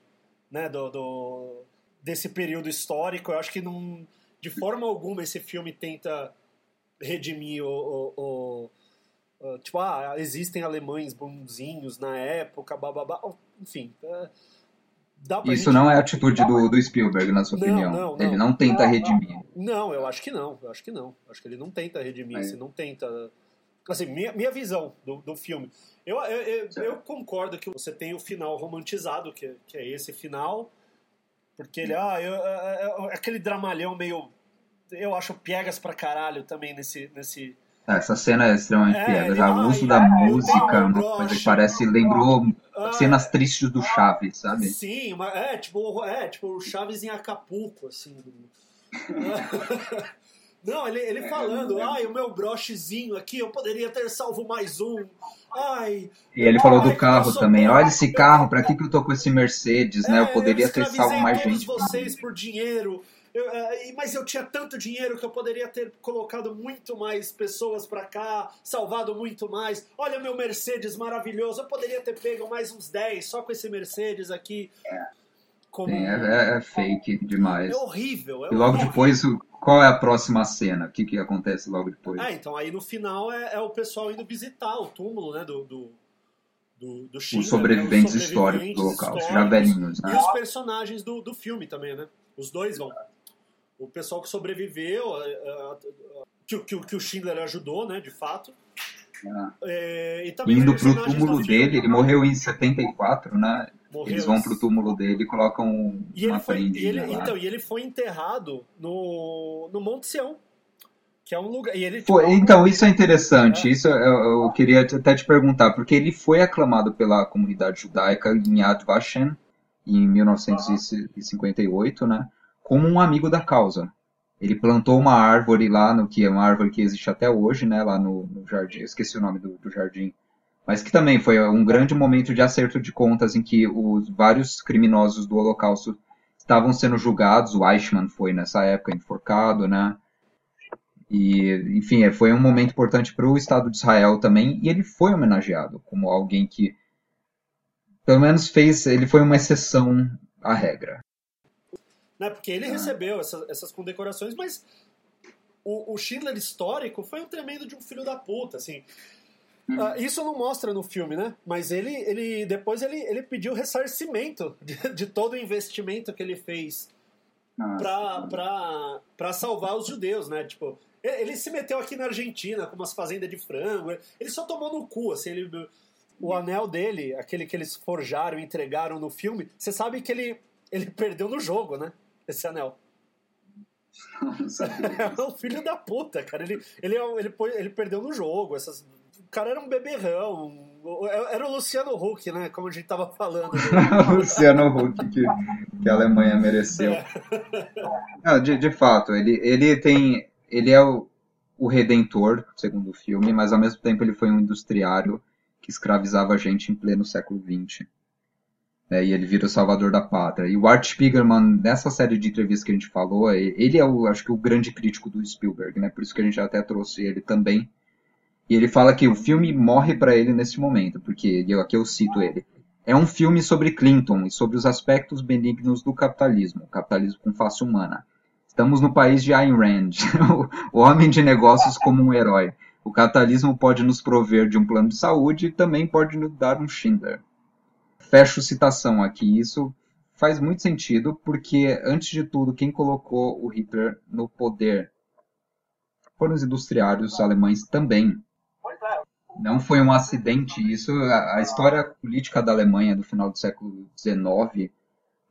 né, do, do, desse período histórico. Eu acho que não, de forma alguma esse filme tenta redimir o, o, o tipo, ah, existem alemães bonzinhos na época, bababá, enfim. É, isso gente... não é a atitude do, do Spielberg, na sua não, opinião. Não, não. Ele não tenta redimir. Não, eu acho que não. Eu acho que não. Eu acho que ele não tenta redimir, é. não tenta. Assim, minha, minha visão do, do filme. Eu, eu, eu, eu, concordo que você tem o final romantizado, que, que é esse final, porque ele, ah, eu, é, é, aquele dramalhão meio. Eu acho piegas pra caralho também nesse, nesse, é, essa cena é extremamente é, piegas. O uso da música, uma coisa que parece, lembrou ah, cenas tristes do Chaves, sabe? Sim, é tipo, é, tipo o Chaves em Acapulco, assim. Não, ele, ele falando, ai, o meu brochezinho aqui, eu poderia ter salvo mais um. Ai. E ele falou ai, do carro também. Olha esse carro, pra que, que eu tô com esse Mercedes, né? Eu poderia eu ter salvo mais gente. vocês por dinheiro. Eu, uh, mas eu tinha tanto dinheiro que eu poderia ter colocado muito mais pessoas para cá, salvado muito mais. Olha meu Mercedes maravilhoso, eu poderia ter pego mais uns 10 só com esse Mercedes aqui. Como... Sim, é, é, é, fake demais. É horrível. É e logo horrível. depois, qual é a próxima cena? O que, que acontece logo depois? Ah, então aí no final é, é o pessoal indo visitar o túmulo, né, do, do do, do China, os sobreviventes, né? os sobreviventes históricos do local, já velhinhos, né? E os personagens do, do filme também, né? Os dois vão o pessoal que sobreviveu, que, que, que o Schindler ajudou, né, de fato. Ah. É, e também Indo pro túmulo dele, ele morreu em 74, né? Morreu. Eles vão pro túmulo dele e colocam e uma prendinha lá. Então, e ele foi enterrado no, no Monte Sião, que é um lugar... Ele, tipo, então, isso é interessante, é. isso eu, eu, queria até te perguntar, porque ele foi aclamado pela comunidade judaica em Yad Vashem, em 1958, né? Como um amigo da causa. Ele plantou uma árvore lá, no que é uma árvore que existe até hoje, né, lá no, no jardim, esqueci o nome do, do, jardim, mas que também foi um grande momento de acerto de contas em que os vários criminosos do Holocausto estavam sendo julgados. O Eichmann foi nessa época enforcado, né? E, enfim, foi um momento importante para o Estado de Israel também, e ele foi homenageado como alguém que, pelo menos, fez. Ele foi uma exceção à regra né? Porque ele recebeu essas, essas condecorações, mas o, o, Schindler histórico foi um tremendo de um filho da puta, assim. Uh, isso não mostra no filme, né? Mas ele, ele depois ele, ele pediu ressarcimento de, de todo o investimento que ele fez para salvar os judeus, né? Tipo, ele, ele, se meteu aqui na Argentina com umas fazendas de frango. Ele só tomou no cu, assim, ele, o anel dele, aquele que eles forjaram e entregaram no filme, você sabe que ele, ele perdeu no jogo, né? Esse anel. é um filho da puta, cara. Ele, ele, é ele, ele perdeu no jogo. Essas, o cara era um beberrão. Era o Luciano Huck, né? Como a gente tava falando. Luciano Huck que, que a Alemanha mereceu. É. Não, de, de fato, ele, ele tem. Ele é o, o redentor, segundo o filme, mas ao mesmo tempo ele foi um industriário que escravizava a gente em pleno século XX né, e ele vira o salvador da pátria. E o Art Spiegelman, nessa série de entrevistas que a gente falou, ele é, o, acho que, o grande crítico do Spielberg, né? Por isso que a gente até trouxe ele também. E ele fala que o filme morre para ele nesse momento, porque, eu, aqui eu cito ele, é um filme sobre Clinton e sobre os aspectos benignos do capitalismo, capitalismo com face humana. Estamos no país de Ayn Rand, o homem de negócios como um herói. O capitalismo pode nos prover de um plano de saúde e também pode nos dar um Schindler fecho citação aqui. Isso faz muito sentido, porque, antes de tudo, quem colocou o Hitler no poder foram os industriários alemães também. Não foi um acidente isso. A, a história política da Alemanha do final do século XIX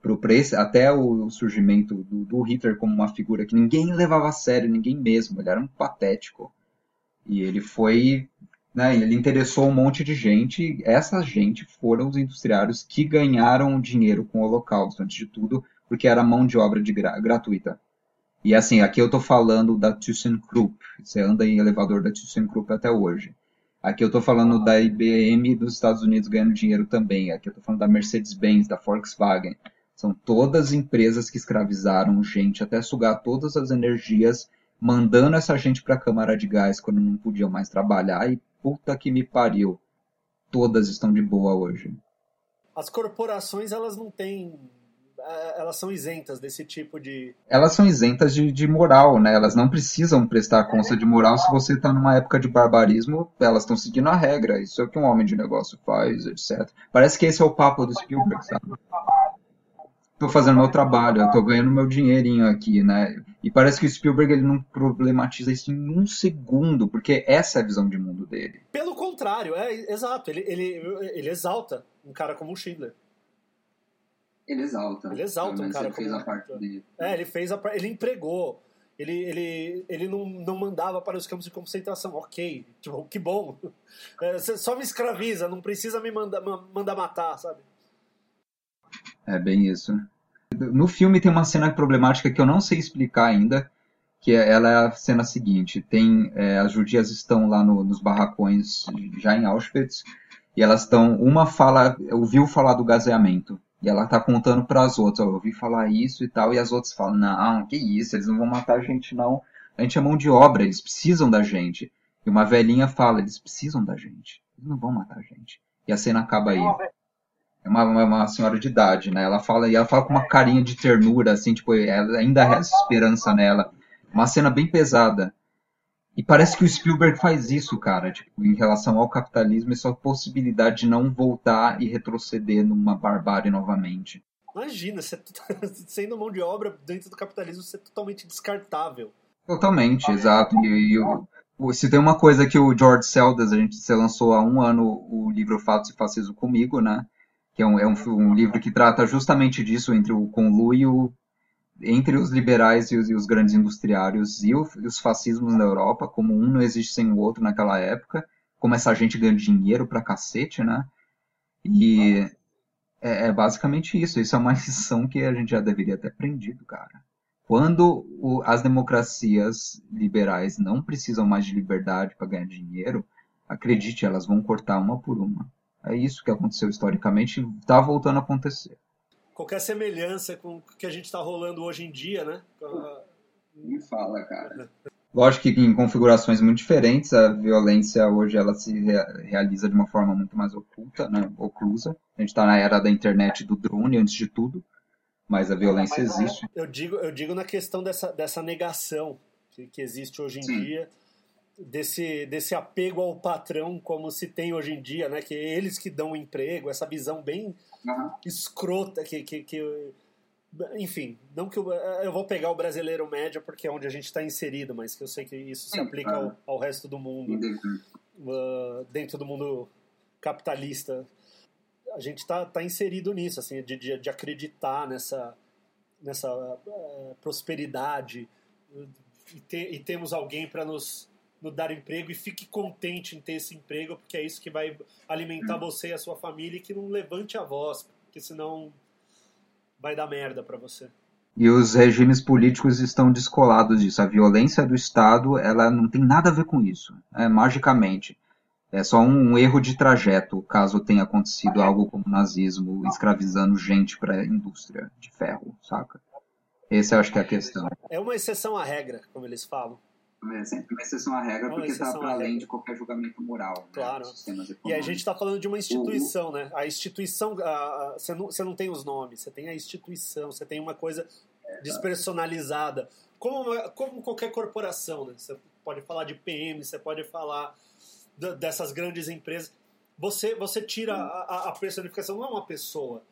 pro, até o surgimento do, do, Hitler como uma figura que ninguém levava a sério, ninguém mesmo, ele era um patético. E ele foi, né, ele interessou um monte de gente, essa gente foram os industriários que ganharam dinheiro com o Holocausto, antes de tudo, porque era mão de obra de gra gratuita. E assim, aqui eu estou falando da ThyssenKrupp, você anda em elevador da ThyssenKrupp até hoje. Aqui eu estou falando da IBM dos Estados Unidos ganhando dinheiro também. Aqui eu estou falando da Mercedes-Benz, da Volkswagen. São todas empresas que escravizaram gente até sugar todas as energias, mandando essa gente para a câmara de gás quando não podiam mais trabalhar e puta que me pariu. Todas estão de boa hoje. As corporações elas não têm é, elas são isentas desse tipo de. Elas são isentas de, de moral, né? Elas não precisam prestar conta de moral se você está numa época de barbarismo, elas estão seguindo a regra. Isso é o que um homem de negócio faz, etc. Parece que esse é o papo do Spielberg, sabe? Tô fazendo meu trabalho, eu tô ganhando meu dinheirinho aqui, né? E parece que o Spielberg ele não problematiza isso em um segundo, porque essa é a visão de mundo dele. Pelo contrário, é exato. Ele, ele, ele exalta um cara como o Schindler. Ele exalta. Ele exalta um cara ele fez a parte dele. É, ele fez a ele empregou. Ele, ele, ele não, não mandava para os campos de concentração. Ok, tipo, que bom. É, só me escraviza, não precisa me mandar, mandar matar, sabe? É bem isso. No filme tem uma cena problemática que eu não sei explicar ainda, que é, ela é a cena seguinte. Tem é, as judias estão lá no, nos barracões já em Auschwitz e elas estão uma fala ouviu falar do gaseamento e ela tá contando para as outras, ó, eu ouvi falar isso e tal, e as outras falam, não, que isso, eles não vão matar a gente não. A gente é mão de obra, eles precisam da gente. E uma velhinha fala, eles precisam da gente. Eles não vão matar a gente. E a cena acaba aí. É uma, uma, uma senhora de idade, né? Ela fala, e ela fala com uma carinha de ternura, assim, tipo, ela ainda resta esperança nela. Uma cena bem pesada. E parece que o Spielberg faz isso, cara, tipo, em relação ao capitalismo e sua possibilidade de não voltar e retroceder numa barbárie novamente. Imagina, você, sendo mão de obra dentro do capitalismo, você é totalmente descartável. Totalmente, ah, exato. E, e se tem uma coisa que o George Seldes, a gente se lançou há um ano o livro Fatos e Fascismo comigo, né? Que é um, é um, um livro que trata justamente disso entre o conluio entre os liberais e os, e os grandes industriários e, o, e, os fascismos na Europa, como um não existe sem o outro naquela época, como essa gente ganha dinheiro pra cacete, né? E é, é, basicamente isso. Isso é uma lição que a gente já deveria ter aprendido, cara. Quando o, as democracias liberais não precisam mais de liberdade para ganhar dinheiro, acredite, elas vão cortar uma por uma. É isso que aconteceu historicamente e está voltando a acontecer qualquer semelhança com o que a gente está rolando hoje em dia, né? Me fala, cara. Lógico que em configurações muito diferentes, a violência hoje ela se realiza de uma forma muito mais oculta, né? oclusa. A gente está na era da internet do drone antes de tudo, mas a violência existe. Eu digo, eu digo na questão dessa, dessa negação que, que existe hoje em Sim. dia, desse, desse apego ao patrão como se tem hoje em dia, né? Que é eles que dão o emprego, essa visão bem uhum. escrota que, que, que, enfim, não que eu, eu vou pegar o brasileiro médio porque é onde a gente está inserido, mas que eu sei que isso se aplica ao, ao resto do mundo, uh, dentro do mundo capitalista. A gente está tá inserido nisso, assim, de, de, de acreditar nessa, nessa uh, prosperidade e, te, e temos alguém para nos no dar emprego e fique contente em ter esse emprego, porque é isso que vai alimentar hum. você e a sua família e que não levante a voz, porque senão vai dar merda para você. E os regimes políticos estão descolados disso. A violência do Estado, ela não tem nada a ver com isso, é, magicamente. É só um, um erro de trajeto, caso tenha acontecido algo como nazismo, escravizando gente para a indústria de ferro, saca? Essa eu acho que é a questão. É uma exceção à regra, como eles falam. É sempre uma exceção à regra, porque está para além de qualquer julgamento moral. Né, claro. Né, e a gente está falando de uma instituição, o... né? A instituição, você, não, você não tem os nomes, você tem a instituição, você tem uma coisa é, despersonalizada. Como, uma, como qualquer corporação, né? Você pode falar de PM, você pode falar dessas grandes empresas. Você, você tira a, a personificação, não é uma pessoa.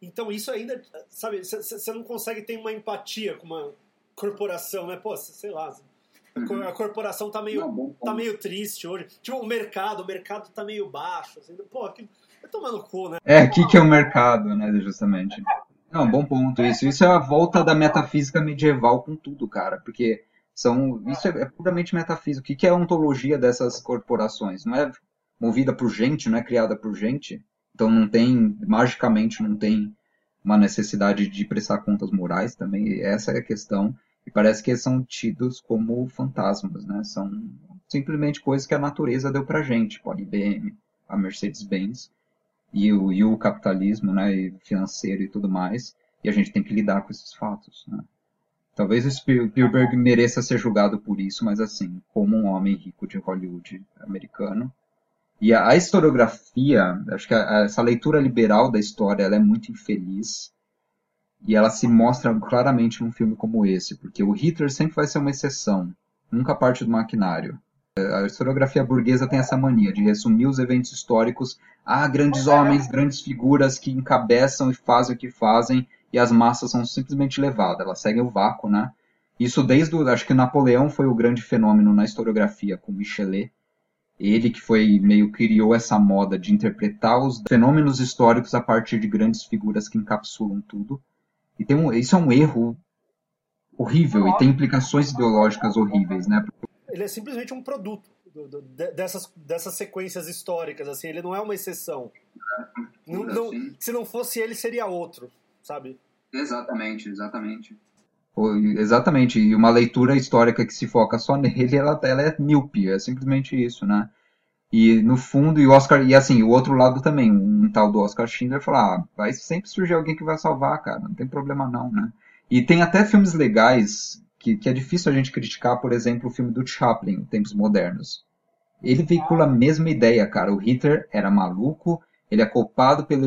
Então isso ainda, sabe, você não consegue ter uma empatia com uma corporação, né? Pô, sei lá, Uhum. A corporação tá meio, Não, tá meio triste hoje. Tipo, o mercado, o mercado tá meio baixo. Assim, pô, que, vai tomar no cu, né? É, o que, que é o mercado, né, justamente. Não, bom ponto isso. Isso é a volta da metafísica medieval com tudo, cara, porque são isso é, é puramente metafísico. O que, que é a ontologia dessas corporações? Não é movida por gente, não é criada por gente. Então não tem, magicamente não tem uma necessidade de prestar contas morais também. Essa é a questão. E parece que eles são tidos como fantasmas, né? São simplesmente coisas que a natureza deu pra gente, tipo a IBM, a Mercedes-Benz e o, e o capitalismo, né, e financeiro e tudo mais. E a gente tem que lidar com esses fatos, né? Talvez o Spielberg mereça ser julgado por isso, mas assim, como um homem rico de Hollywood americano. E a, a historiografia, acho que a, a, essa leitura liberal da história, ela é muito infeliz. E ela se mostra claramente num filme como esse, porque o Hitler sempre vai ser uma exceção, nunca parte do maquinário. A historiografia burguesa tem essa mania de resumir os eventos históricos a grandes homens, grandes figuras que encabeçam e fazem o que fazem, e as massas são simplesmente levadas, elas seguem o vácuo, né? Isso desde, o, acho que Napoleão foi o grande fenômeno na historiografia, com Michelet. Ele que foi meio criou essa moda de interpretar os fenômenos históricos a partir de grandes figuras que encapsulam tudo. E tem um, isso é um erro horrível e tem implicações ideológicas horríveis, né? Ele é simplesmente um produto do, do, dessas, dessas sequências históricas, assim, ele não é uma exceção. Não, não, se não fosse ele, seria outro sabe? Exatamente, exatamente. Exatamente, e uma leitura histórica que se foca só nele, ela, ela é míope, é simplesmente isso, né? E no fundo, e o Oscar, e assim, o outro lado também, um tal do Oscar Schindler falar, ah, vai sempre surgir alguém que vai salvar, cara, não tem problema não, né? E tem até filmes legais que, que é difícil a gente criticar, por exemplo, o filme do Chaplin, Tempos Modernos. Ele veicula a mesma ideia, cara. O Hitler era maluco, ele é culpado pelo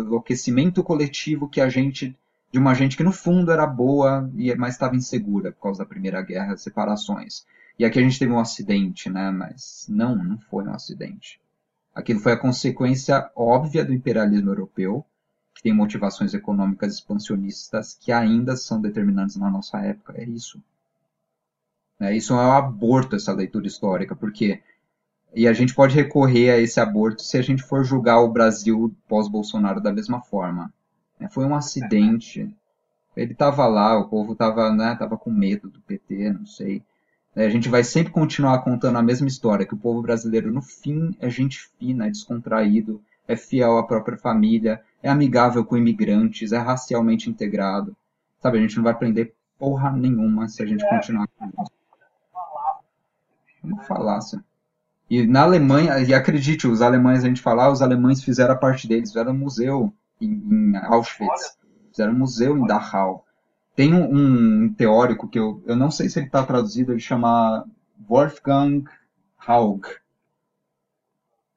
enlouquecimento coletivo que a gente de uma gente que no fundo era boa e mas estava insegura por causa da Primeira Guerra, separações. E aqui a gente teve um acidente, né? Mas não, não foi um acidente. Aquilo foi a consequência óbvia do imperialismo europeu, que tem motivações econômicas expansionistas que ainda são determinantes na nossa época. É isso. É, isso é um aborto, essa leitura histórica, porque e a gente pode recorrer a esse aborto se a gente for julgar o Brasil pós-Bolsonaro da mesma forma. É, foi um acidente. Ele estava lá, o povo estava né, tava com medo do PT, não sei. É, a gente vai sempre continuar contando a mesma história, que o povo brasileiro, no fim, é gente fina, é descontraído, é fiel à própria família, é amigável com imigrantes, é racialmente integrado. Sabe, a gente não vai aprender porra nenhuma se a gente continuar com isso. Uma falácia. E na Alemanha, e acredite, os alemães, a gente falar, os alemães fizeram a parte deles, fizeram um museu em, em Auschwitz, fizeram um museu em Dachau. Tem um, um, teórico que eu, eu não sei se ele está traduzido, ele chama Wolfgang Haug.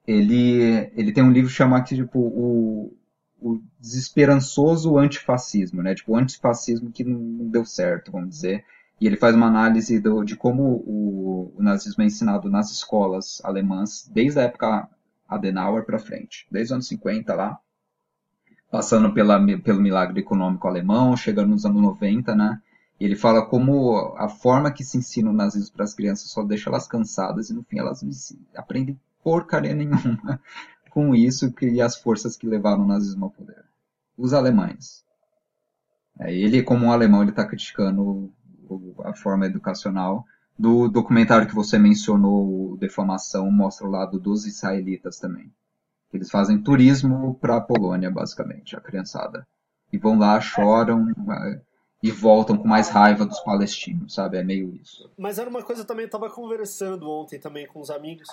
Ele, ele tem um livro chamado tipo, o, o desesperançoso antifascismo, né? Tipo, o antifascismo que não deu certo, vamos dizer. E ele faz uma análise do, de como o, o, nazismo é ensinado nas escolas alemãs desde a época Adenauer para frente, desde os anos 50 lá, passando pela, pelo milagre econômico alemão, chegando nos anos 90, né? Ele fala como a forma que se ensina o nazismo para as crianças só deixa elas cansadas e no fim elas aprendem porcaria nenhuma com isso que, e as forças que levaram o nazismo ao poder. Os alemães. É, ele, como um alemão, ele está criticando a forma educacional. Do documentário que você mencionou, Defamação, mostra o lado dos israelitas também. Eles fazem turismo para a Polônia, basicamente, a criançada. E vão lá, choram e voltam com mais raiva dos palestinos, sabe? É meio isso. Mas era uma coisa também, eu estava conversando ontem também com os amigos,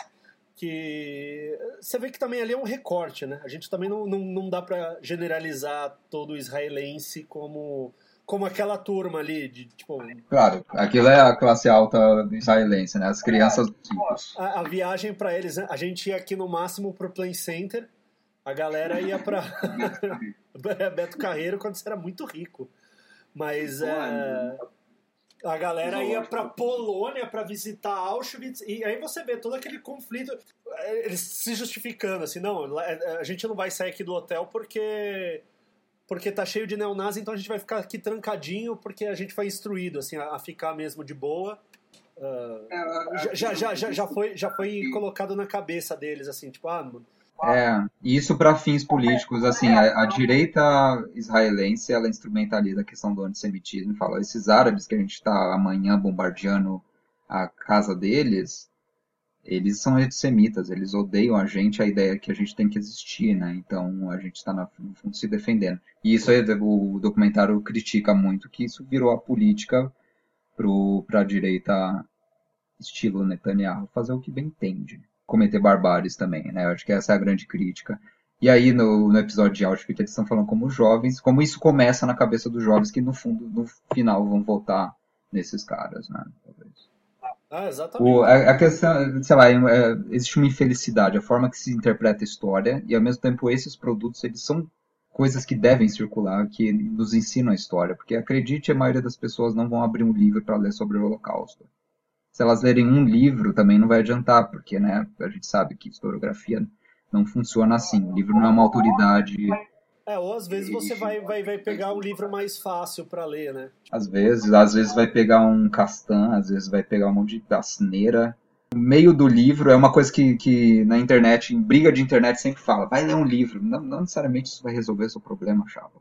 que você vê que também ali é um recorte, né? A gente também não, não, não dá para generalizar todo israelense como como aquela turma ali, de tipo. Claro, aquilo é a classe alta israelense, né? As crianças a, a, viagem para eles, a gente ia aqui no máximo pro Play Center, a galera ia para Beto Carreiro quando você era muito rico. Mas é, a galera ia para Polônia para visitar Auschwitz e aí você vê todo aquele conflito, eles se justificando assim, não, a gente não vai sair aqui do hotel porque porque tá cheio de neonazi, então a gente vai ficar aqui trancadinho porque a gente foi instruído assim, a, a ficar mesmo de boa. Uh, já, já, já, já, foi, já foi colocado na cabeça deles, assim, tipo, ah, É, isso para fins políticos, assim, a, a, direita israelense, ela instrumentaliza a questão do antissemitismo, fala, esses árabes que a gente está amanhã bombardeando a casa deles, eles são antissemitas, eles odeiam a gente, a ideia que a gente tem que existir, né? Então a gente está no fundo se defendendo. E isso aí, o documentário critica muito que isso virou a política para a direita estilo Netanyahu fazer o que bem entende cometer barbáries também, né? Eu acho que essa é a grande crítica. E aí, no, no episódio de Auschwitz, eles estão falando como jovens, como isso começa na cabeça dos jovens, que no fundo, no final, vão votar nesses caras, né? Talvez. Ah, exatamente. O, a, a, questão, sei lá, é, existe uma infelicidade, a forma que se interpreta a história, e ao mesmo tempo esses produtos, eles são coisas que devem circular, que nos ensinam a história, porque acredite, a maioria das pessoas não vão abrir um livro para ler sobre o Holocausto se elas lerem um livro também não vai adiantar, porque né, a gente sabe que historiografia não funciona assim. O livro não é uma autoridade. É, ou às vezes você vai, vai, vai pegar um livro mais fácil para ler, né? Às vezes, às vezes vai pegar um Castan, às vezes vai pegar um monte de asneira. O meio do livro é uma coisa que, que na internet, em briga de internet, sempre fala: vai ler um livro. Não, não necessariamente isso vai resolver seu problema, chapa.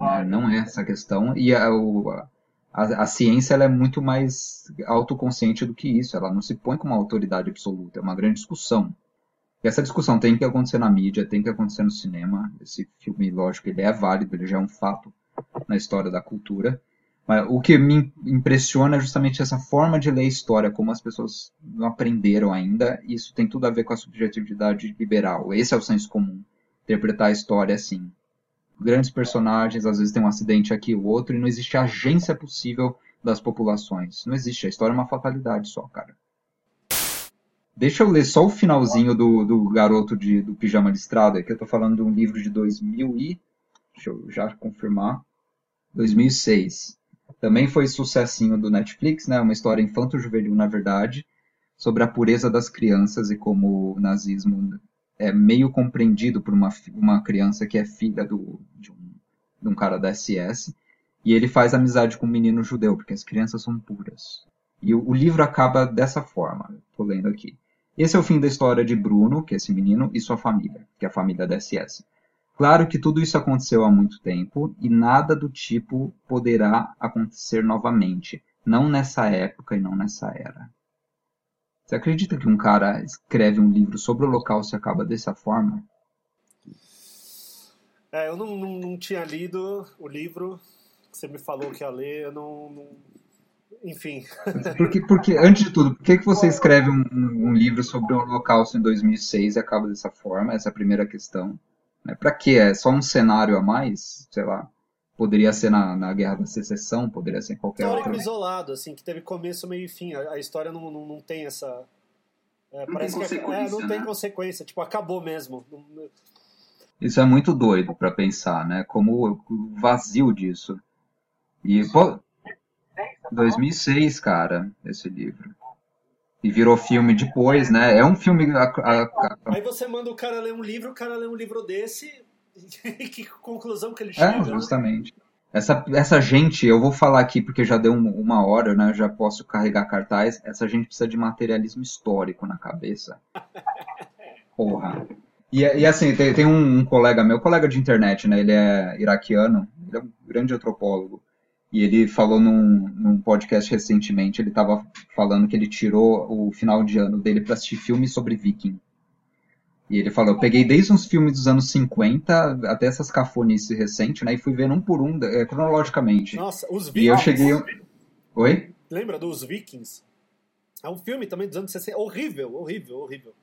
É, não é essa questão. E a, o, a, a ciência ela é muito mais autoconsciente do que isso. Ela não se põe como uma autoridade absoluta. É uma grande discussão. Essa discussão tem que acontecer na mídia, tem que acontecer no cinema. Esse filme, lógico, ele é válido, ele já é um fato na história da cultura. Mas o que me impressiona é justamente essa forma de ler história, como as pessoas não aprenderam ainda. Isso tem tudo a ver com a subjetividade liberal. Esse é o senso comum. Interpretar a história assim grandes personagens, às vezes tem um acidente aqui ou outro, e não existe agência possível das populações. Não existe, a história é uma fatalidade só, cara. Deixa eu ler só o finalzinho do, do garoto de, do pijama listrado, aqui eu tô falando de um livro de 2000 e... Deixa eu já confirmar. 2006. Também foi sucessinho do Netflix, né? Uma história infanto-juvenil, na verdade, sobre a pureza das crianças e como o nazismo é meio compreendido por uma, uma criança que é filha do, de, um, de um cara da SS, e ele faz amizade com um menino judeu, porque as crianças são puras. E o, o livro acaba dessa forma, estou lendo aqui. Esse é o fim da história de Bruno, que é esse menino, e sua família, que é a família da SS. Claro que tudo isso aconteceu há muito tempo e nada do tipo poderá acontecer novamente, não nessa época e não nessa era. Você acredita que um cara escreve um livro sobre o Holocausto e acaba dessa forma? É, eu não, não, não, tinha lido o livro que você me falou que ia ler, eu não. não... Enfim. Porque, porque, antes de tudo, por que, que você escreve um, um, livro sobre o Holocausto em 2006 e acaba dessa forma? Essa é a primeira questão. Né? Para que? É só um cenário a mais? Sei lá. Poderia ser na, na Guerra da Secessão, poderia ser em qualquer Histórico outro. isolado, assim, que teve começo, meio e fim. A, a história não, não, não, tem essa. É, não parece tem que é, não né? tem consequência. Tipo, acabou mesmo. Isso é muito doido para pensar, né? Como o vazio disso. E, pô, 2006, cara, esse livro. E virou filme depois, né? É um filme. A, a, a... Aí você manda o cara ler um livro, o cara lê um livro desse, que conclusão que ele é, chega. É, justamente. Né? Essa, essa gente, eu vou falar aqui porque já deu uma hora, né? Já posso carregar cartaz. Essa gente precisa de materialismo histórico na cabeça. Porra. E, e assim, tem, tem um, um, colega meu, colega de internet, né? Ele é iraquiano, ele é um grande antropólogo. E ele falou num, num podcast recentemente, ele estava falando que ele tirou o final de ano dele para assistir filmes sobre viking. E ele falou, eu peguei desde uns filmes dos anos 50 até essas cafonices recentes, né? E fui vendo um por um, é, cronologicamente. Nossa, os Vikings. E eu cheguei... Oi? Lembra dos Vikings? É um filme também dos anos 60. Horrível, horrível, horrível.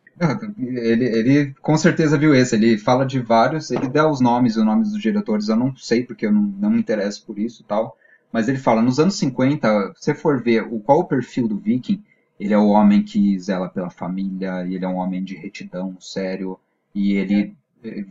Ele, ele com certeza viu esse. Ele fala de vários, ele dá os nomes, os nomes dos diretores. Eu não sei porque eu não, não me interesso por isso tal. Mas ele fala, nos anos 50, se você for ver o, qual o perfil do viking, ele é o homem que zela pela família, ele é um homem de retidão, sério, e ele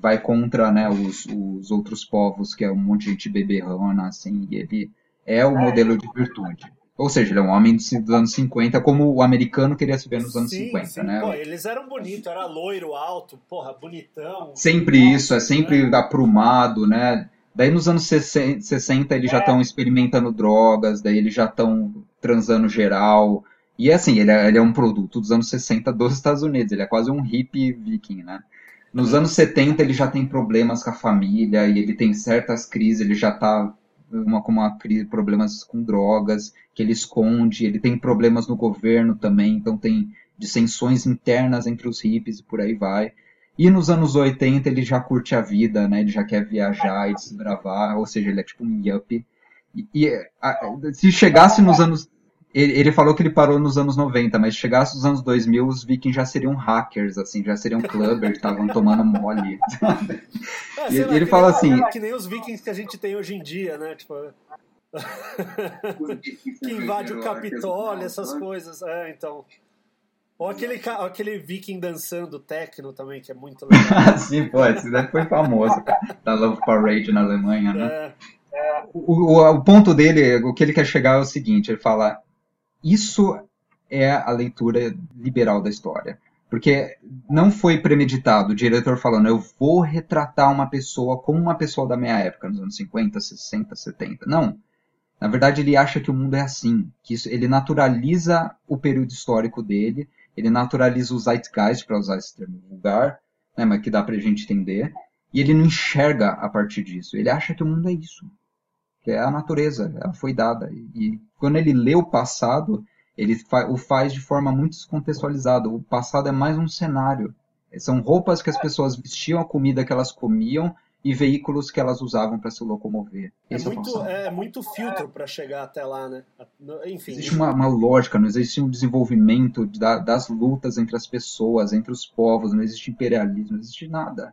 vai contra né, os, os outros povos, que é um monte de gente beberrona, assim, e ele é o modelo de virtude. Ou seja, ele é um homem dos anos 50, como o americano queria se ver nos anos sim, 50, sim. né? Pô, eles eram bonitos, era loiro, alto, porra, bonitão. Sempre isso, é sempre né? aprumado, né? Daí nos anos 60 eles é. já estão experimentando drogas, daí eles já estão transando geral, e assim, ele é, ele é um produto dos anos 60 dos Estados Unidos, ele é quase um hippie viking, né? Nos anos 70 ele já tem problemas com a família e ele tem certas crises, ele já tá uma, com uma crise, problemas com drogas, que ele esconde, ele tem problemas no governo também, então tem dissensões internas entre os hippies e por aí vai. E nos anos 80 ele já curte a vida, né? Ele já quer viajar e desbravar, ou seja, ele é tipo um yuppie. E, e a, se chegasse nos anos ele, ele, falou que ele parou nos anos 90, mas chegasse nos anos 2000, os vikings já seriam hackers, assim, já seriam clubbers, estavam tomando mole. É, e, lá, ele fala assim... Que nem os vikings que a gente tem hoje em dia, né? Tipo... que invade o Capitólio, essas coisas. É, então... Ou aquele, aquele viking dançando techno também, que é muito legal. Sim, pô, esse daí foi famoso, cara, da Love Parade na Alemanha, né? É. O, o, o ponto dele, o que ele quer chegar é o seguinte, ele fala isso é a leitura liberal da história. Porque não foi premeditado o diretor falando, eu vou retratar uma pessoa como uma pessoa da minha época, nos anos 50, 60, 70. Não. Na verdade, ele acha que o mundo é assim. Que isso, ele naturaliza o período histórico dele, ele naturaliza o zeitgeist, para usar esse termo vulgar, né, mas que dá pra gente entender, e ele não enxerga a partir disso. Ele acha que o mundo é isso que é a natureza, ela foi dada. E quando ele lê o passado, ele fa o faz de forma muito descontextualizada. O passado é mais um cenário. São roupas que as pessoas vestiam, a comida que elas comiam e veículos que elas usavam para se locomover. É muito, é, é muito, filtro para chegar até lá, né? Enfim. Existe uma, uma lógica, não existe um desenvolvimento da, das lutas entre as pessoas, entre os povos, não existe imperialismo, não existe nada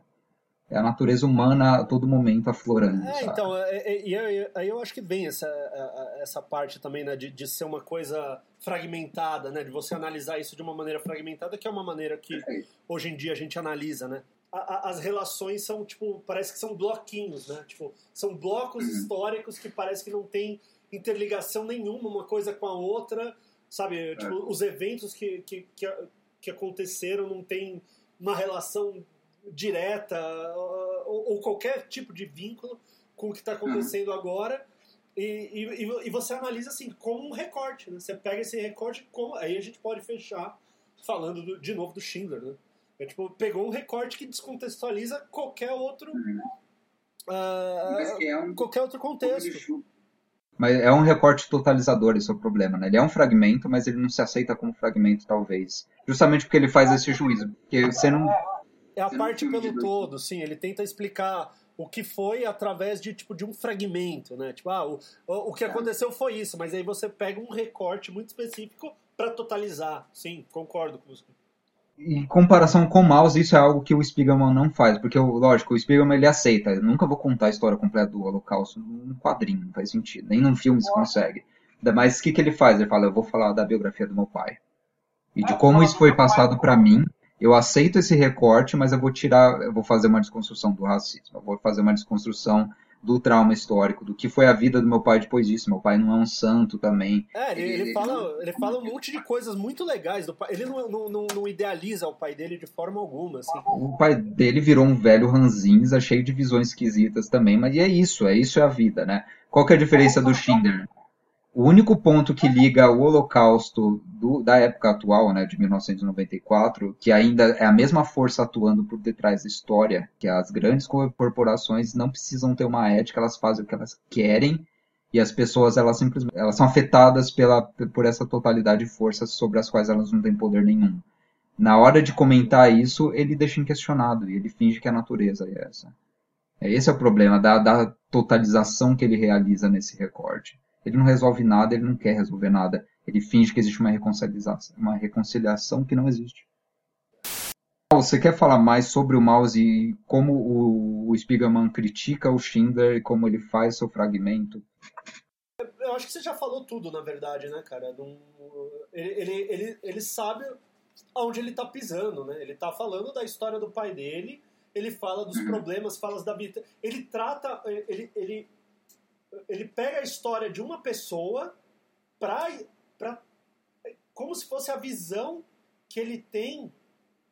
é a natureza humana a todo momento aflorando. É, sabe? então, é, é, e aí, aí eu acho que vem essa, essa parte também, né, de, de ser uma coisa fragmentada, né, de você analisar isso de uma maneira fragmentada, que é uma maneira que hoje em dia a gente analisa, né. As relações são, tipo, parece que são bloquinhos, né, tipo, são blocos uhum. históricos que parece que não tem interligação nenhuma uma coisa com a outra, sabe, tipo, é. os eventos que, que, que, que aconteceram não tem uma relação direta ou, ou, qualquer tipo de vínculo com o que está acontecendo uhum. agora. E, e, e, você analisa assim como um recorte. Né? Você pega esse recorte, como, aí a gente pode fechar falando do, de novo do Schindler. Né? É, tipo, pegou um recorte que descontextualiza qualquer outro. Uhum. Uh, é um, qualquer outro contexto. Mas é um recorte totalizador, esse é o problema, né? Ele é um fragmento, mas ele não se aceita como fragmento, talvez. Justamente porque ele faz esse juízo. Porque você não é a parte pelo todo, sim. Ele tenta explicar o que foi através de tipo de um fragmento, né? Tipo, ah, o, o que aconteceu foi isso, mas aí você pega um recorte muito específico para totalizar. Sim, concordo com você. Em comparação com o Mouse, isso é algo que o Spiegelman não faz, porque, lógico, o Spiegelman ele aceita. Eu nunca vou contar a história completa do Holocausto num quadrinho, não faz sentido. Nem num filme se consegue. Mas o que, que ele faz? Ele fala: eu vou falar da biografia do meu pai. E de como isso foi passado para mim eu aceito esse recorte, mas eu vou tirar, eu vou fazer uma desconstrução do racismo, eu vou fazer uma desconstrução do trauma histórico, do que foi a vida do meu pai depois disso. Meu pai não é um santo também. É, ele, ele, ele fala, ele fala um monte de coisas muito legais do pai. Ele não, não, não, idealiza o pai dele de forma alguma. Assim. O pai dele virou um velho ranzinza, cheio de visões esquisitas também, mas é isso, é isso é a vida, né? Qual que é a diferença do Schindler? O único ponto que liga o Holocausto do, da época atual, né, de 1994, que ainda é a mesma força atuando por detrás da história, que as grandes corporações não precisam ter uma ética, elas fazem o que elas querem e as pessoas elas simplesmente elas são afetadas pela por essa totalidade de forças sobre as quais elas não têm poder nenhum. Na hora de comentar isso, ele deixa inquestionado e ele finge que a natureza é essa. Esse é o problema da, da totalização que ele realiza nesse recorte. Ele não resolve nada, ele não quer resolver nada. Ele finge que existe uma reconciliação, uma reconciliação que não existe. Você quer falar mais sobre o Mouse e como o, Spiegelman critica o Schindler e como ele faz seu fragmento? Eu acho que você já falou tudo, na verdade, né, cara? Ele, ele, ele, ele sabe aonde ele tá pisando, né? Ele tá falando da história do pai dele, ele fala dos uhum. problemas, fala da vida. Ele trata. Ele, ele, ele pega a história de uma pessoa pra, pra, como se fosse a visão que ele tem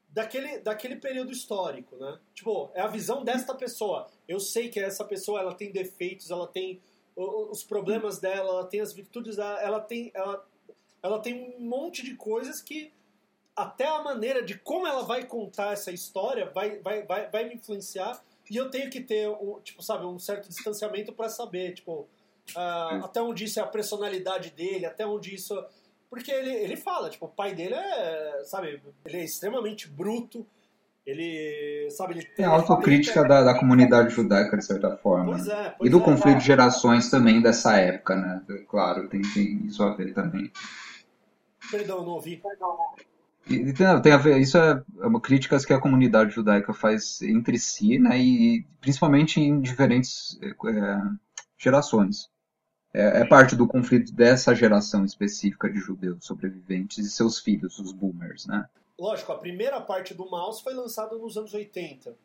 daquele, daquele período histórico, né? Tipo, é a visão desta pessoa. Eu sei que essa pessoa ela tem defeitos, ela tem os problemas dela, ela tem as virtudes dela, ela tem, ela, ela tem um monte de coisas que até a maneira de como ela vai contar essa história vai, vai, vai, vai me influenciar e eu tenho que ter, um, tipo, sabe, um certo distanciamento para saber, tipo, uh, até onde isso é a personalidade dele, até onde isso... Porque ele, ele fala, tipo, o pai dele é, sabe, ele é extremamente bruto, ele, sabe, ele tem... É a autocrítica da, da comunidade judaica, de certa forma. Pois é, pois e do é, conflito é. de gerações também dessa época, né? Claro, tem, tem isso a ver também. Perdão, não ouvi. E, tem, tem a ver, isso é uma críticas que a comunidade judaica faz entre si, né, e principalmente em diferentes é, gerações. É, é, parte do conflito dessa geração específica de judeus sobreviventes e seus filhos, os boomers, né? Lógico, a primeira parte do Mouse foi lançada nos anos 80.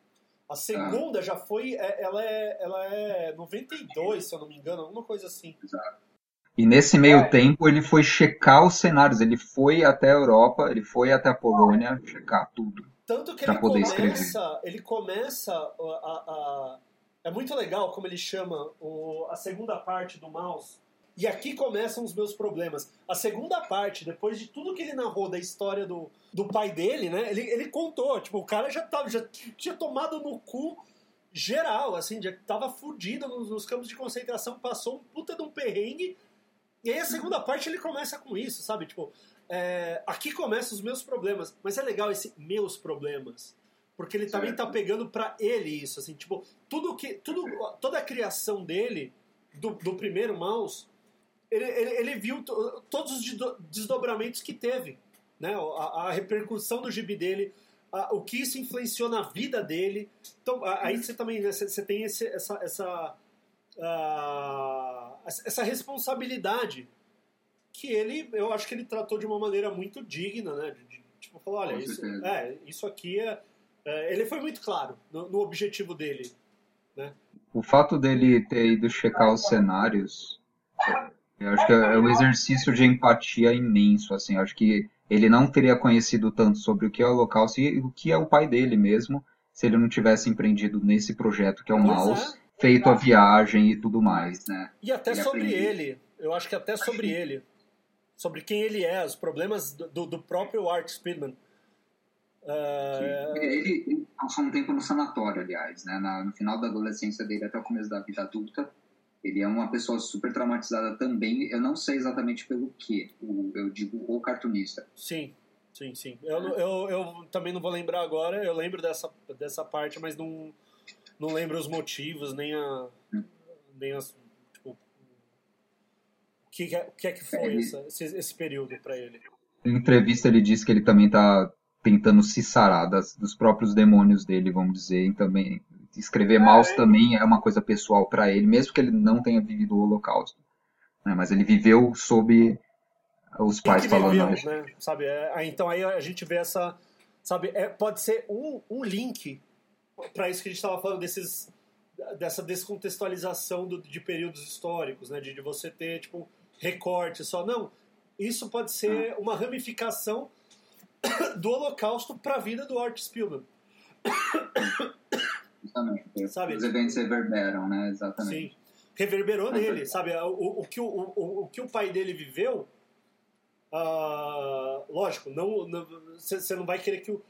A segunda ah. já foi, ela é, ela é 92, se eu não me engano, alguma coisa assim. Exato. E nesse meio é. tempo ele foi checar os cenários, ele foi até a Europa, ele foi até a Polônia checar tudo. Tanto que ele poder começa, escrever. ele começa a, a, a, é muito legal como ele chama o, a segunda parte do Mouse. E aqui começam os meus problemas. A segunda parte, depois de tudo que ele narrou da história do, do pai dele, né? Ele, ele contou, tipo, o cara já, tava, já tinha tomado no cu geral, assim, já tava fudido nos, nos campos de concentração, passou um puta de um perrengue e aí a segunda parte ele começa com isso, sabe? Tipo, é, aqui começam os meus problemas. Mas é legal esse meus problemas. Porque ele também tá pegando para ele isso, assim, tipo, tudo que. Tudo, toda a criação dele, do, do primeiro mouse, ele, ele, ele viu todos os desdobramentos que teve. Né? A, a repercussão do gibi dele, a, o que isso influenciou na vida dele. Então, aí você também né, você, você tem esse, essa, essa uh, essa responsabilidade que ele, eu acho que ele tratou de uma maneira muito digna, né? De, de, tipo, falou, olha, isso, é, isso aqui é, é, Ele foi muito claro no, no, objetivo dele, né? O fato dele ter ido checar os cenários, eu acho que é um exercício de empatia imenso, assim, acho que ele não teria conhecido tanto sobre o que é o Holocausto e o que é o pai dele mesmo, se ele não tivesse empreendido nesse projeto que é o pois Mouse. É feito a viagem e tudo mais, né? E até ele sobre ele, eu acho que até sobre ele, sobre quem ele é, os problemas do, do próprio Art Speedman. Uh... Ele, ele, passou um tempo no sanatório, aliás, né? Na, no final da adolescência dele até o começo da vida adulta. Ele é uma pessoa super traumatizada também. Eu não sei exatamente pelo que. eu digo o cartunista. Sim, sim, sim. Eu, eu, eu também não vou lembrar agora. Eu lembro dessa, dessa parte, mas não não lembro os motivos, nem a. nem as. Tipo, o que, é, o que é que foi essa, esse, esse período para ele? Em entrevista ele disse que ele também tá tentando se sarar das, dos próprios demônios dele, vamos dizer, e também escrever ah, Maus é. também é uma coisa pessoal para ele, mesmo que ele não tenha vivido o Holocausto. Né? Mas ele viveu sob os pais falando. Viveu, né? Sabe? É, então aí a gente vê essa, sabe? É, pode ser um, um link para isso que a gente estava falando desses dessa descontextualização do, de períodos históricos, né? De, de, você ter tipo recorte só não. Isso pode ser uma ramificação do Holocausto para a vida do Art Spielman. Exatamente. Sabe? Os eventos reverberam, né? Exatamente. Sim. Reverberou nele, sabe? O, o, que o, o, o que o pai dele viveu, uh, lógico, não você não, não vai querer que o,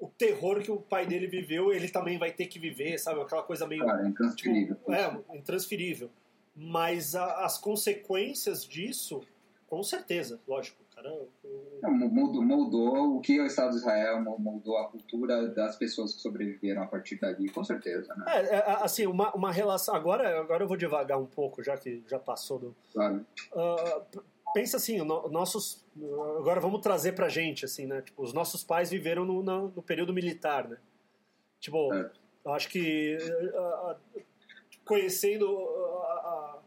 o terror que o pai dele viveu, ele também vai ter que viver, sabe? Aquela coisa meio. Claro, é intransferível. Tipo, é, intransferível. Mas a, as consequências disso, com certeza, lógico. Cara, eu... moldou, moldou, o que é o Estado de Israel, moldou a cultura das pessoas que sobreviveram a partir dali, com certeza. Né? É, é, assim, uma, uma relação. Agora, agora eu vou devagar um pouco, já que já passou do. Claro. Uh, pensa assim, no, nossos agora vamos trazer pra gente assim, né? Tipo, os nossos pais viveram no, no, no período militar, né? Tipo, é. eu acho que uh, conhecendo uh,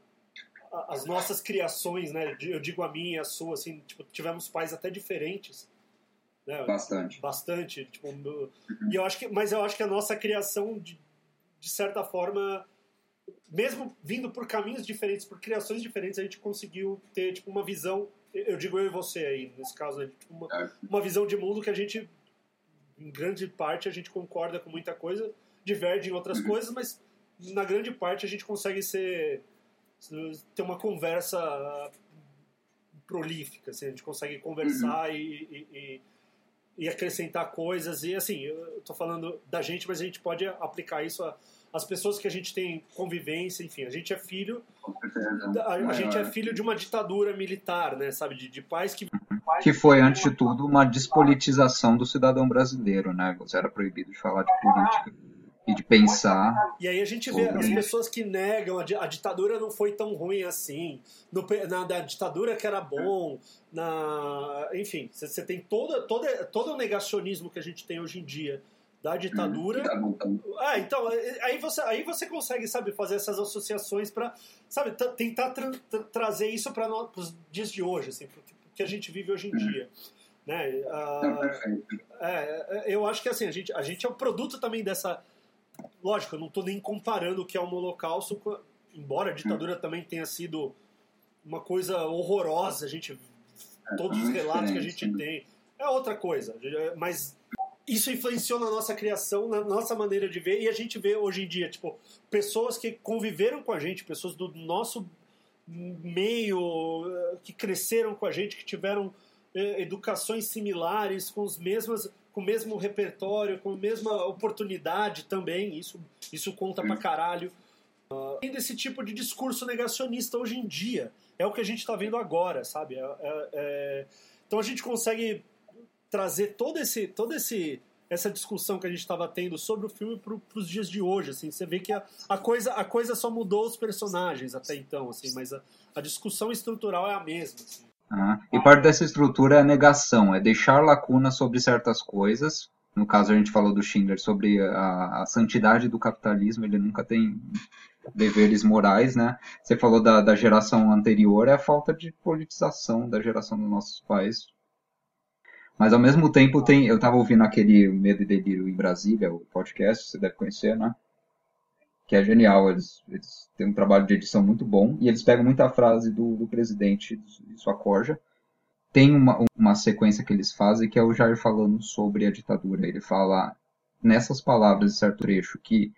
as nossas criações, né? Eu digo a minha e a sua, assim, tipo, tivemos pais até diferentes. Né? Bastante. Bastante, tipo, uhum. e eu acho que, mas eu acho que a nossa criação de, de certa forma mesmo vindo por caminhos diferentes, por criações diferentes, a gente conseguiu ter tipo uma visão, eu digo eu e você aí, nesse caso, né, tipo uma, é. uma visão de mundo que a gente, em grande parte, a gente concorda com muita coisa, diverge em outras uhum. coisas, mas na grande parte a gente consegue ser ter uma conversa prolífica, assim, a gente consegue conversar uhum. e, e, e acrescentar coisas. E assim, eu tô falando da gente, mas a gente pode aplicar isso às pessoas que a gente tem convivência, enfim, a gente é filho. A, a gente é filho de uma ditadura militar, né? Sabe? De, de pais que. Que foi, antes de tudo, uma despolitização do cidadão brasileiro, né? Você era proibido de falar de política e de pensar. E aí a gente vê as pessoas que negam a, ditadura não foi tão ruim assim, no, na ditadura que era bom, na, enfim, você tem toda, toda, todo o negacionismo que a gente tem hoje em dia da ditadura. Ah, então, aí você, aí você consegue, sabe, fazer essas associações para, sabe, tentar tra tra trazer isso para os dias de hoje, assim, pro que a gente vive hoje em dia. Né? Uh, é, eu acho que assim, a gente, a gente é um produto também dessa lógico, eu não estou nem comparando o que é um holocausto, com, embora a ditadura hum. também tenha sido uma coisa horrorosa, a gente é, todos os relatos que a gente tem é outra coisa, mas isso influenciou na nossa criação, na nossa maneira de ver e a gente vê hoje em dia, tipo, pessoas que conviveram com a gente, pessoas do nosso meio que cresceram com a gente, que tiveram eh, educações similares, com os mesmas com o mesmo repertório, com a mesma oportunidade também, isso, isso conta pra caralho. Uh, tem desse tipo de discurso negacionista hoje em dia. É o que a gente está vendo agora, sabe? É, é, é... Então a gente consegue trazer todo esse, todo esse, essa discussão que a gente estava tendo sobre o filme para os dias de hoje. Assim, você vê que a, a, coisa, a coisa só mudou os personagens até então, assim, mas a, a discussão estrutural é a mesma. Assim. Ah, e parte dessa estrutura é a negação, é deixar lacunas sobre certas coisas. No caso, a gente falou do Schindler sobre a, a santidade do capitalismo, ele nunca tem deveres morais, né? Você falou da, da geração anterior, é a falta de politização da geração dos nossos pais. Mas ao mesmo tempo tem, eu estava ouvindo aquele Medo e Delírio em Brasília, o podcast, você deve conhecer, né? que é genial. Eles, eles têm um trabalho de edição muito bom e eles pegam muita frase do, do presidente de sua corja. Tem uma, uma sequência que eles fazem que é o Jair falando sobre a ditadura. Ele fala nessas palavras de certo trecho que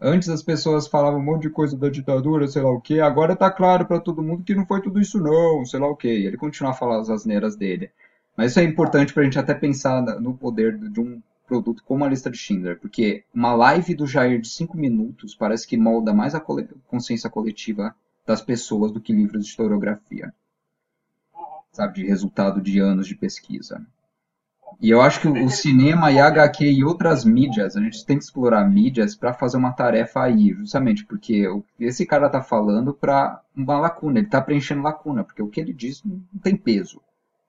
antes as pessoas falavam um monte de coisa da ditadura, sei lá o que, agora tá claro para todo mundo que não foi tudo isso não, sei lá o que. Ele continua a falar as asneiras dele. Mas isso é importante para a gente até pensar no poder de um produto como a lista de Schindler, porque uma live do Jair de 5 minutos parece que molda mais a consciência coletiva das pessoas do que livros de historiografia. Sabe, de resultado de anos de pesquisa. E eu acho que o cinema e HQ e outras mídias, a gente tem que explorar mídias para fazer uma tarefa aí, justamente porque esse cara tá falando para uma lacuna, ele tá preenchendo lacuna, porque o que ele diz não tem peso.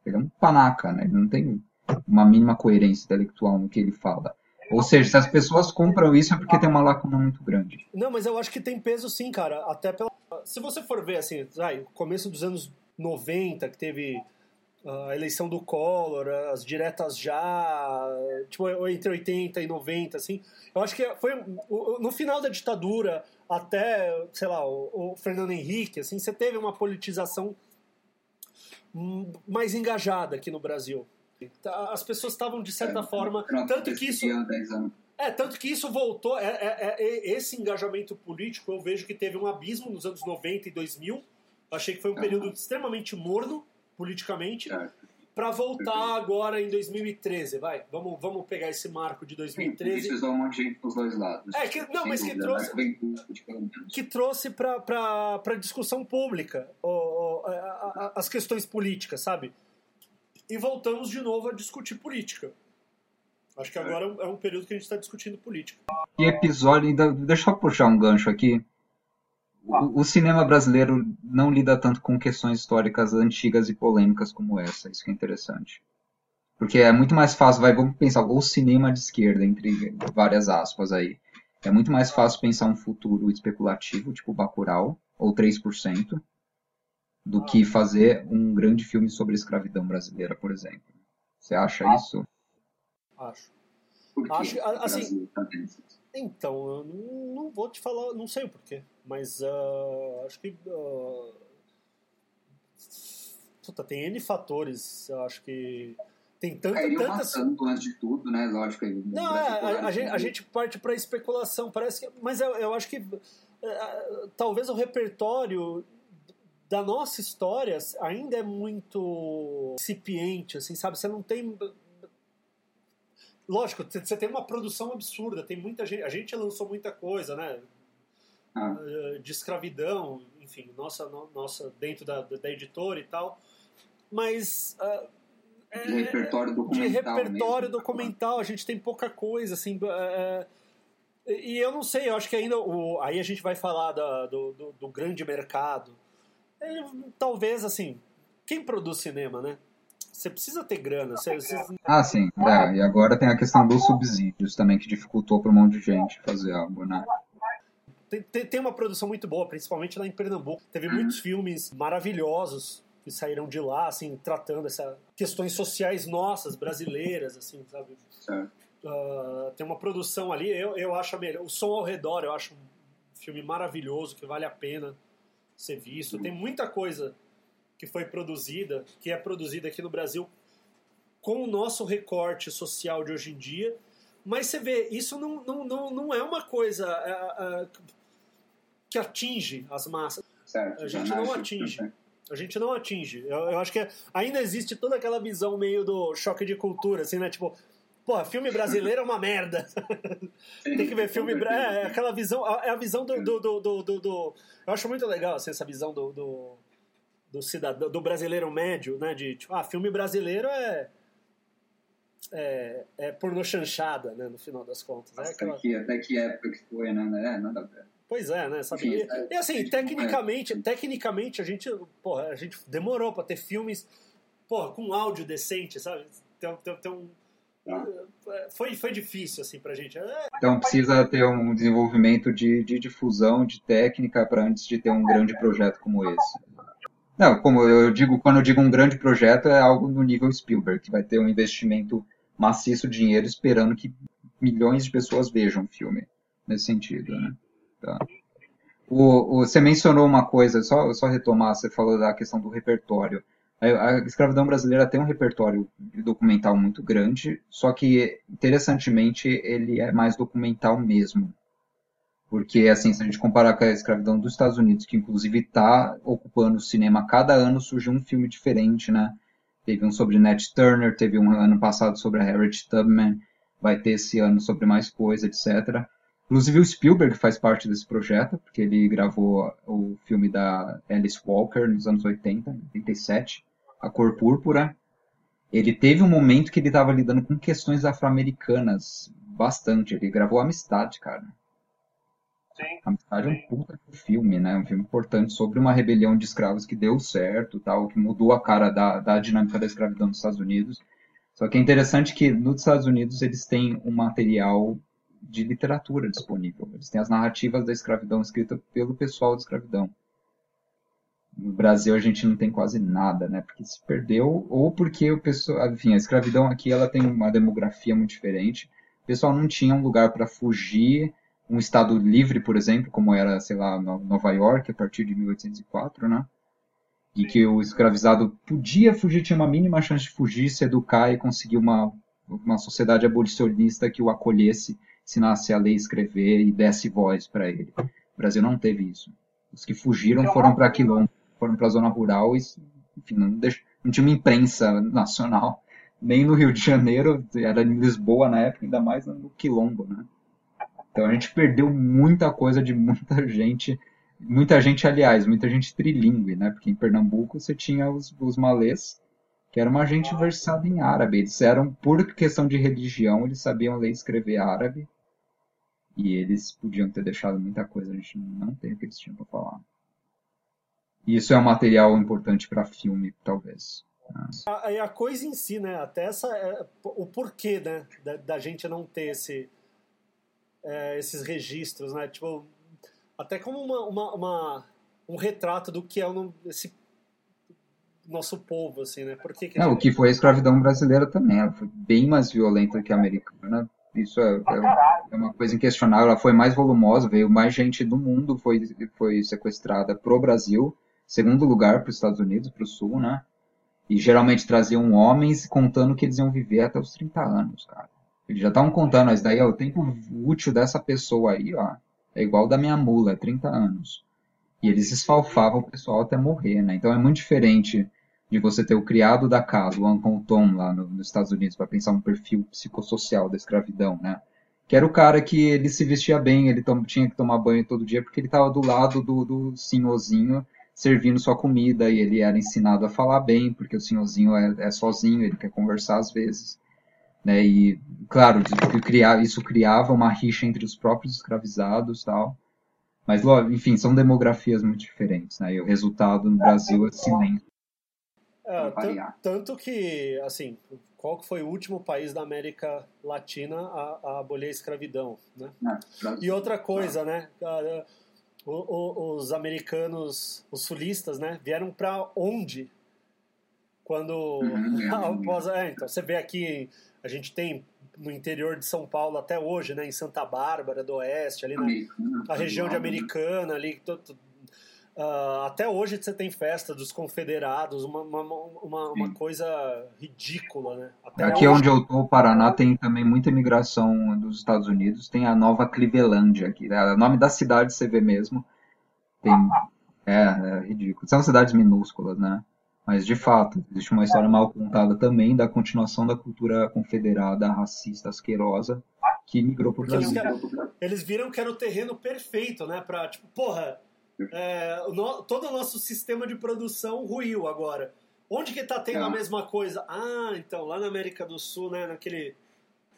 Ele é um panaca, né? Ele não tem uma mínima coerência intelectual no que ele fala. Ou seja, se as pessoas compram isso é porque tem uma lacuna muito grande. Não, mas eu acho que tem peso sim, cara. Até pela. Se você for ver, assim, ai, começo dos anos 90, que teve a eleição do Collor, as diretas já, tipo, entre 80 e 90, assim. Eu acho que foi no final da ditadura, até, sei lá, o, Fernando Henrique, assim, você teve uma politização mais engajada aqui no Brasil. Tá, as pessoas estavam, de certa é, forma. Tanto que isso. É, tanto que isso voltou. É, é, é, esse engajamento político eu vejo que teve um abismo nos anos 90 e 2000. Achei que foi um período extremamente morno politicamente. Para voltar agora em 2013, vai. Vamos, vamos pegar esse marco de 2013. Sim, isso um monte de gente pros dois lados. É, que, não, mas que trouxe, que trouxe para discussão pública as questões políticas, sabe? e voltamos de novo a discutir política. Acho que agora é um período que a gente está discutindo política. E episódio, ainda, deixa eu puxar um gancho aqui. O, o, cinema brasileiro não lida tanto com questões históricas antigas e polêmicas como essa, isso que é interessante. Porque é muito mais fácil, vai, vamos pensar, o cinema de esquerda, entre várias aspas aí. É muito mais fácil pensar um futuro especulativo, tipo Bacurau, ou 3%, do que fazer um grande filme sobre a escravidão brasileira, por exemplo. Você acha ah. isso? Acho. Acho, assim, então, eu não, não, vou te falar, não sei o porquê, mas uh, acho que uh, puta, tem N fatores, eu acho que tem tanta, é, tantas... tanto antes de tudo, né? Lógico. Não, é, a, a, gente, a, gente, parte para especulação, parece que, mas eu, eu acho que uh, talvez o repertório da nossa história ainda é muito incipiente, assim, sabe? Você não tem lógico, você tem uma produção absurda, tem muita gente, a gente lançou muita coisa, né? Ah. Eh, de escravidão, enfim, nossa, nossa dentro da, da editora e tal, mas uh, é, de repertório documental. De repertório mesmo, documental, a gente tem pouca coisa, assim. É, e eu não sei, eu acho que ainda. O, aí a gente vai falar da, do, do, do, grande mercado. É, talvez, assim, quem produz cinema, né? Você precisa ter grana. Você, você... Ah, sim. É, e agora tem a questão dos subsídios também, que dificultou para um monte de gente fazer algo, né? Tem, tem, tem, uma produção muito boa, principalmente lá em Pernambuco. Teve muitos filmes maravilhosos que saíram de lá, assim, tratando essas questões sociais nossas, brasileiras, assim, sabe? Uh, tem uma produção ali, eu, eu acho a melhor. O Som ao Redor, eu acho um filme maravilhoso, que vale a pena ser visto. Tem muita coisa que foi produzida, que é produzida aqui no Brasil com o nosso recorte social de hoje em dia, mas você vê, isso não, não, não, não é uma coisa uh, uh, que atinge as massas. Certo, a gente não atinge. A gente não atinge. Eu, eu, acho que ainda existe toda aquela visão meio do choque de cultura, assim, né? Tipo, pô, filme brasileiro é uma merda. Tem que ver filme. É, é, aquela visão. É a visão do do, do, do, do, Eu acho muito legal assim, essa visão do, do, cidadão, do brasileiro médio, né? De tipo, ah, filme brasileiro é. É, é porno chanchada, né? No final das contas. É aquela... até, que, até que época que foi, né? É, nada a ver. Pois é, né? Sabe? E, e assim, tecnicamente, tecnicamente a gente, porra, a gente demorou para ter filmes, porra, com áudio decente, sabe? Tem, tem, tem um, ah. foi, foi difícil assim pra gente. É, então precisa ter um desenvolvimento de, de difusão, de técnica para antes de ter um grande projeto como esse. Não, como eu digo, quando eu digo um grande projeto é algo no nível Spielberg, que vai ter um investimento maciço de dinheiro esperando que milhões de pessoas vejam o filme nesse sentido, né? Tá. O, o, você mencionou uma coisa, só, só retomar, você falou da questão do repertório. A, a escravidão brasileira tem um repertório documental muito grande, só que, interessantemente, ele é mais documental mesmo. Porque, assim, se a gente comparar com a escravidão dos Estados Unidos, que inclusive está ocupando o cinema, cada ano surge um filme diferente, né? Teve um sobre Nat Turner, teve um ano passado sobre a Harriet Tubman, vai ter esse ano sobre mais coisa, etc. Inclusive o Spielberg faz parte desse projeto, porque ele gravou o filme da Alice Walker nos anos 80, 87, A Cor Púrpura. Ele teve um momento que ele estava lidando com questões afro-americanas bastante. Ele gravou Amistade, cara. Sim. Amistade é um puta filme, né? Um filme importante sobre uma rebelião de escravos que deu certo, tal, que mudou a cara da, da dinâmica da escravidão nos Estados Unidos. Só que é interessante que nos Estados Unidos eles têm um material de literatura disponível. Eles têm as narrativas da escravidão escritas pelo pessoal da escravidão. No Brasil a gente não tem quase nada, né? Porque se perdeu ou porque o pessoal, enfim, a escravidão aqui ela tem uma demografia muito diferente. O pessoal não tinha um lugar para fugir, um estado livre, por exemplo, como era, sei lá, Nova York a partir de 1804, né? E que o escravizado podia fugir, tinha uma mínima chance de fugir, se educar e conseguir uma, uma sociedade abolicionista que o acolhesse ensinasse a ler escrever e desse voz para ele. O Brasil não teve isso. Os que fugiram foram para quilombo, foram para a zona rural e, enfim, não, deixou, não tinha uma imprensa nacional. Nem no Rio de Janeiro, era em Lisboa na época, ainda mais no quilombo, né? Então a gente perdeu muita coisa de muita gente, muita gente, aliás, muita gente trilingue, né? Porque em Pernambuco você tinha os, os malês, que era uma gente versada em árabe. Eles eram, por questão de religião, eles sabiam ler e escrever árabe. E eles podiam ter deixado muita coisa, a gente não tem o que eles tinham para falar. E isso é um material importante para filme, talvez. A, a, coisa em si, né? Até essa, é, o porquê, né? Da, da, gente não ter esse, é, esses registros, né? Tipo, até como uma, uma, uma, um retrato do que é o, esse nosso povo, assim, né? Por que, que é. O que foi a escravidão brasileira também, ela foi bem mais violenta que a americana, isso é, é, é, uma coisa inquestionável. Ela foi mais volumosa, veio mais gente do mundo, foi, foi sequestrada pro Brasil, segundo lugar para os Estados Unidos, para o Sul, né? E geralmente traziam homens contando que eles iam viver até os 30 anos, cara. Eles já estavam contando, mas daí ó, o tempo útil dessa pessoa aí, ó, é igual da minha mula, é 30 anos. E eles esfalfavam o pessoal até morrer, né? Então é muito diferente de você ter o criado da casa, o Uncle Tom, lá no, nos Estados Unidos, para pensar um perfil psicossocial da escravidão, né? Que era o cara que ele se vestia bem, ele tinha que tomar banho todo dia, porque ele estava do lado do, do senhorzinho servindo sua comida, e ele era ensinado a falar bem, porque o senhorzinho é, é sozinho, ele quer conversar às vezes. Né? E, claro, isso criava uma rixa entre os próprios escravizados tal. Mas, enfim, são demografias muito diferentes, né? E o resultado no Brasil é silêncio. É, tanto que, assim, qual foi o último país da América Latina a, a abolir a escravidão, né? e outra coisa, né? O, o, os americanos, os sulistas, né? Vieram para onde? Quando uhum, após, é, então você vê aqui a gente tem no interior de São Paulo até hoje, né, em Santa Bárbara do Oeste, ali na, região de Americana, ali Uh, até hoje você tem festa dos confederados, uma, uma, uma, uma coisa ridícula, né? Até Aqui hoje... onde eu tô, o Paraná, tem também muita imigração dos Estados Unidos. Tem a Nova Cleveland aqui. Né? O nome da cidade você vê mesmo. Tem... É, é ridículo. São cidades minúsculas, né? Mas, de fato, existe uma história mal contada também da continuação da cultura confederada, racista, asquerosa, que migrou para o Brasil. Eles, viram que era o terreno perfeito, né? Pra, tipo, porra, é, no, todo o nosso sistema de produção ruiu agora. Onde que tá tendo é. a mesma coisa? Ah, então, lá na América do Sul, né? Naquele...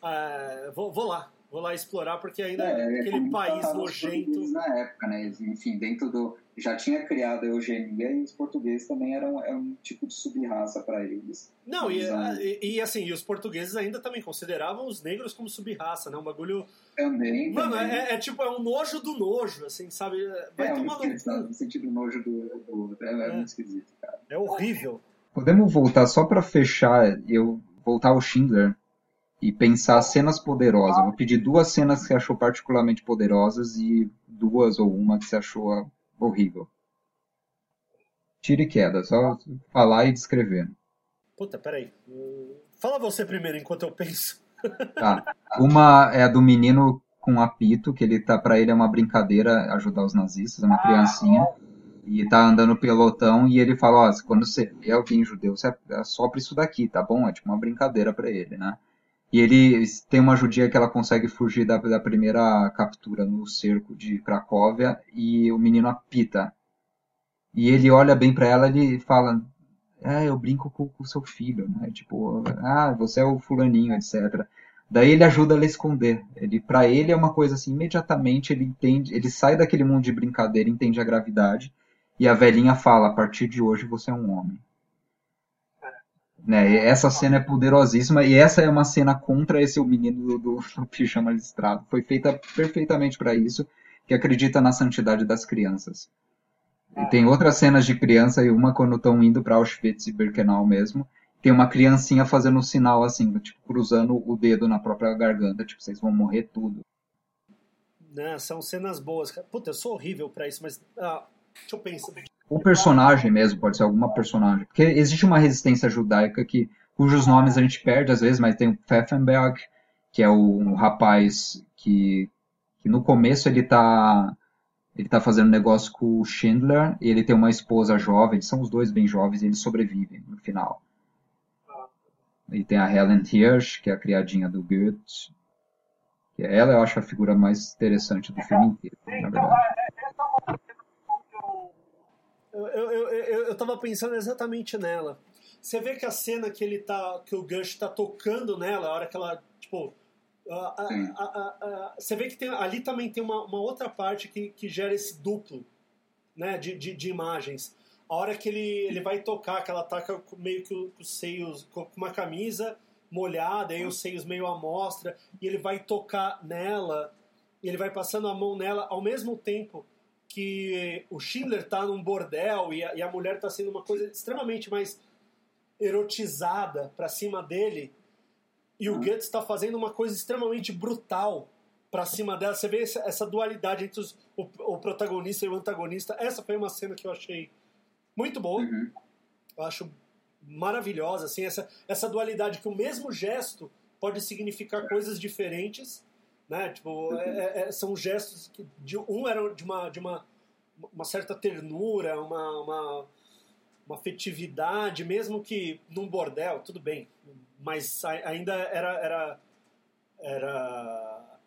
É, vou, vou lá, vou lá explorar, porque ainda é, é aquele país nojento. Na época, né? Enfim, dentro do. Já tinha criado a eugenia e os portugueses também eram, eram um tipo de subraça para eles. Não, e, e, e, assim, e os portugueses ainda também consideravam os negros como subraça, né? Um bagulho. Também. Mano, também. É, é, tipo, é um nojo do nojo, assim, sabe? Vai é, tomar no. No sentido nojo do, do é, é, muito esquisito, cara. É horrível. Podemos voltar só para fechar, eu voltar ao Schindler e pensar cenas poderosas. Vou pedir duas cenas que você achou particularmente poderosas e duas ou uma que você achou horrível. Tire queda, só falar e descrever. Puta, peraí. Fala você primeiro enquanto eu penso. Tá. Uma é a do menino com apito, que ele tá para ele é uma brincadeira ajudar os nazistas, é uma criancinha. E tá andando pelotão e ele fala, ó, quando você vê alguém judeu, você assopra isso daqui, tá bom? É tipo uma brincadeira para ele, né? E ele tem uma judia que ela consegue fugir da, da primeira captura no cerco de Cracóvia e o menino apita. E ele olha bem para ela e fala: É, eu brinco com o seu filho, né? Tipo, ah, você é o fulaninho, etc. Daí ele ajuda ela a esconder. Ele, para ele é uma coisa assim, imediatamente ele entende, ele sai daquele mundo de brincadeira, entende a gravidade e a velhinha fala: a partir de hoje você é um homem. Né? essa cena é poderosíssima e essa é uma cena contra esse o menino do, do, do pijama listrado. Foi feita perfeitamente para isso, que acredita na santidade das crianças. E tem outras cenas de criança e uma quando estão indo para Auschwitz e Birkenau mesmo, tem uma criancinha fazendo um sinal assim, tipo cruzando o dedo na própria garganta, tipo vocês vão morrer tudo. Né, são cenas boas. Puta, eu sou horrível para isso, mas ah, deixa eu pensar o personagem mesmo, pode ser alguma personagem. Porque existe uma resistência judaica que, cujos nomes a gente perde às vezes, mas tem o Pfeffenberg, que é o um rapaz que, que no começo ele tá ele tá fazendo negócio com o Schindler e ele tem uma esposa jovem, são os dois bem jovens e eles sobrevivem no final. E tem a Helen Hirsch, que é a criadinha do Goethe. Que ela eu acho a figura mais interessante do filme inteiro, na verdade. Eu, eu, eu, eu tava pensando exatamente nela. Você vê que a cena que ele tá. que o Gush tá tocando nela, a hora que ela. Tipo. A, a, a, você vê que tem, ali também tem uma, uma outra parte que, que gera esse duplo né, de, de, de imagens. A hora que ele, ele vai tocar, que ela taca meio que os seios com uma camisa molhada, aí os seios meio à mostra, e ele vai tocar nela, e ele vai passando a mão nela ao mesmo tempo que o Schindler tá num bordel e a, e a mulher tá sendo uma coisa extremamente mais erotizada para cima dele e o Goetz está fazendo uma coisa extremamente brutal para cima dela. Você vê essa, essa dualidade entre os, o, o, protagonista e o antagonista. Essa foi uma cena que eu achei muito boa. Uhum. Eu acho maravilhosa, assim, essa, essa dualidade que o mesmo gesto pode significar coisas diferentes né? Tipo, é, é, é, são gestos que de, um era de uma, de uma, uma certa ternura, uma, uma uma afetividade, mesmo que num bordel, tudo bem, mas ainda era era era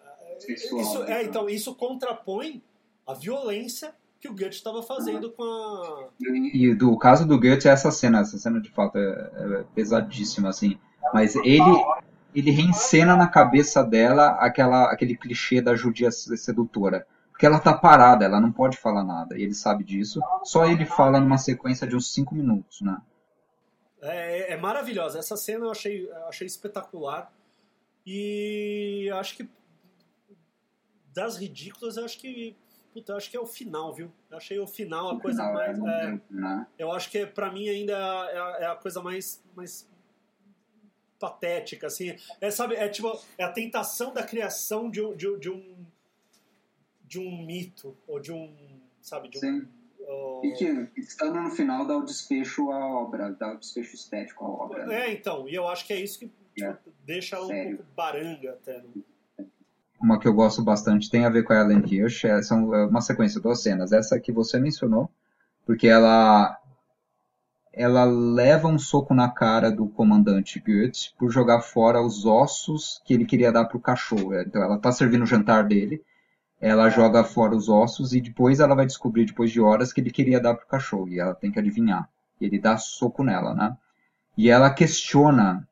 isso é né? então isso contrapõe a violência que o Goethe estava fazendo com a e do caso do Goethe essa cena essa cena de fato é, é pesadíssima assim mas ele ele reencena na cabeça dela aquela aquele clichê da judia sedutora porque ela tá parada, ela não pode falar nada. E ele sabe disso. Só ele fala numa sequência de uns 5 minutos, né? É, é, maravilhosa. Essa cena eu achei, achei espetacular. E acho que das ridículas, eu acho que. Puta, eu acho que é o final, viu? Eu achei o final a o coisa final mais. É, é, né? Eu acho que para mim ainda é a, é a, coisa mais, mais patética, assim. É, sabe, é tipo, é a tentação da criação de, de, de um de um mito ou de um, sabe, de Sim. um uh... e que estando no final dá o desfecho à obra, dá o desfecho estético à obra. Né? É, então, e eu acho que é isso que tipo, é. deixa ela Sério. um pouco baranga até. Né? Uma que eu gosto bastante tem a ver com a Ellen Hirsch, é, são é uma sequência de duas cenas. Essa que você mencionou, porque ela ela leva um soco na cara do comandante Goethe por jogar fora os ossos que ele queria dar para o cachorro. Então ela está servindo o jantar dele ela joga fora os ossos e depois ela vai descobrir, depois de horas, que ele queria dar pro cachorro. E ela tem que adivinhar. E ele dá soco nela, né? E ela questiona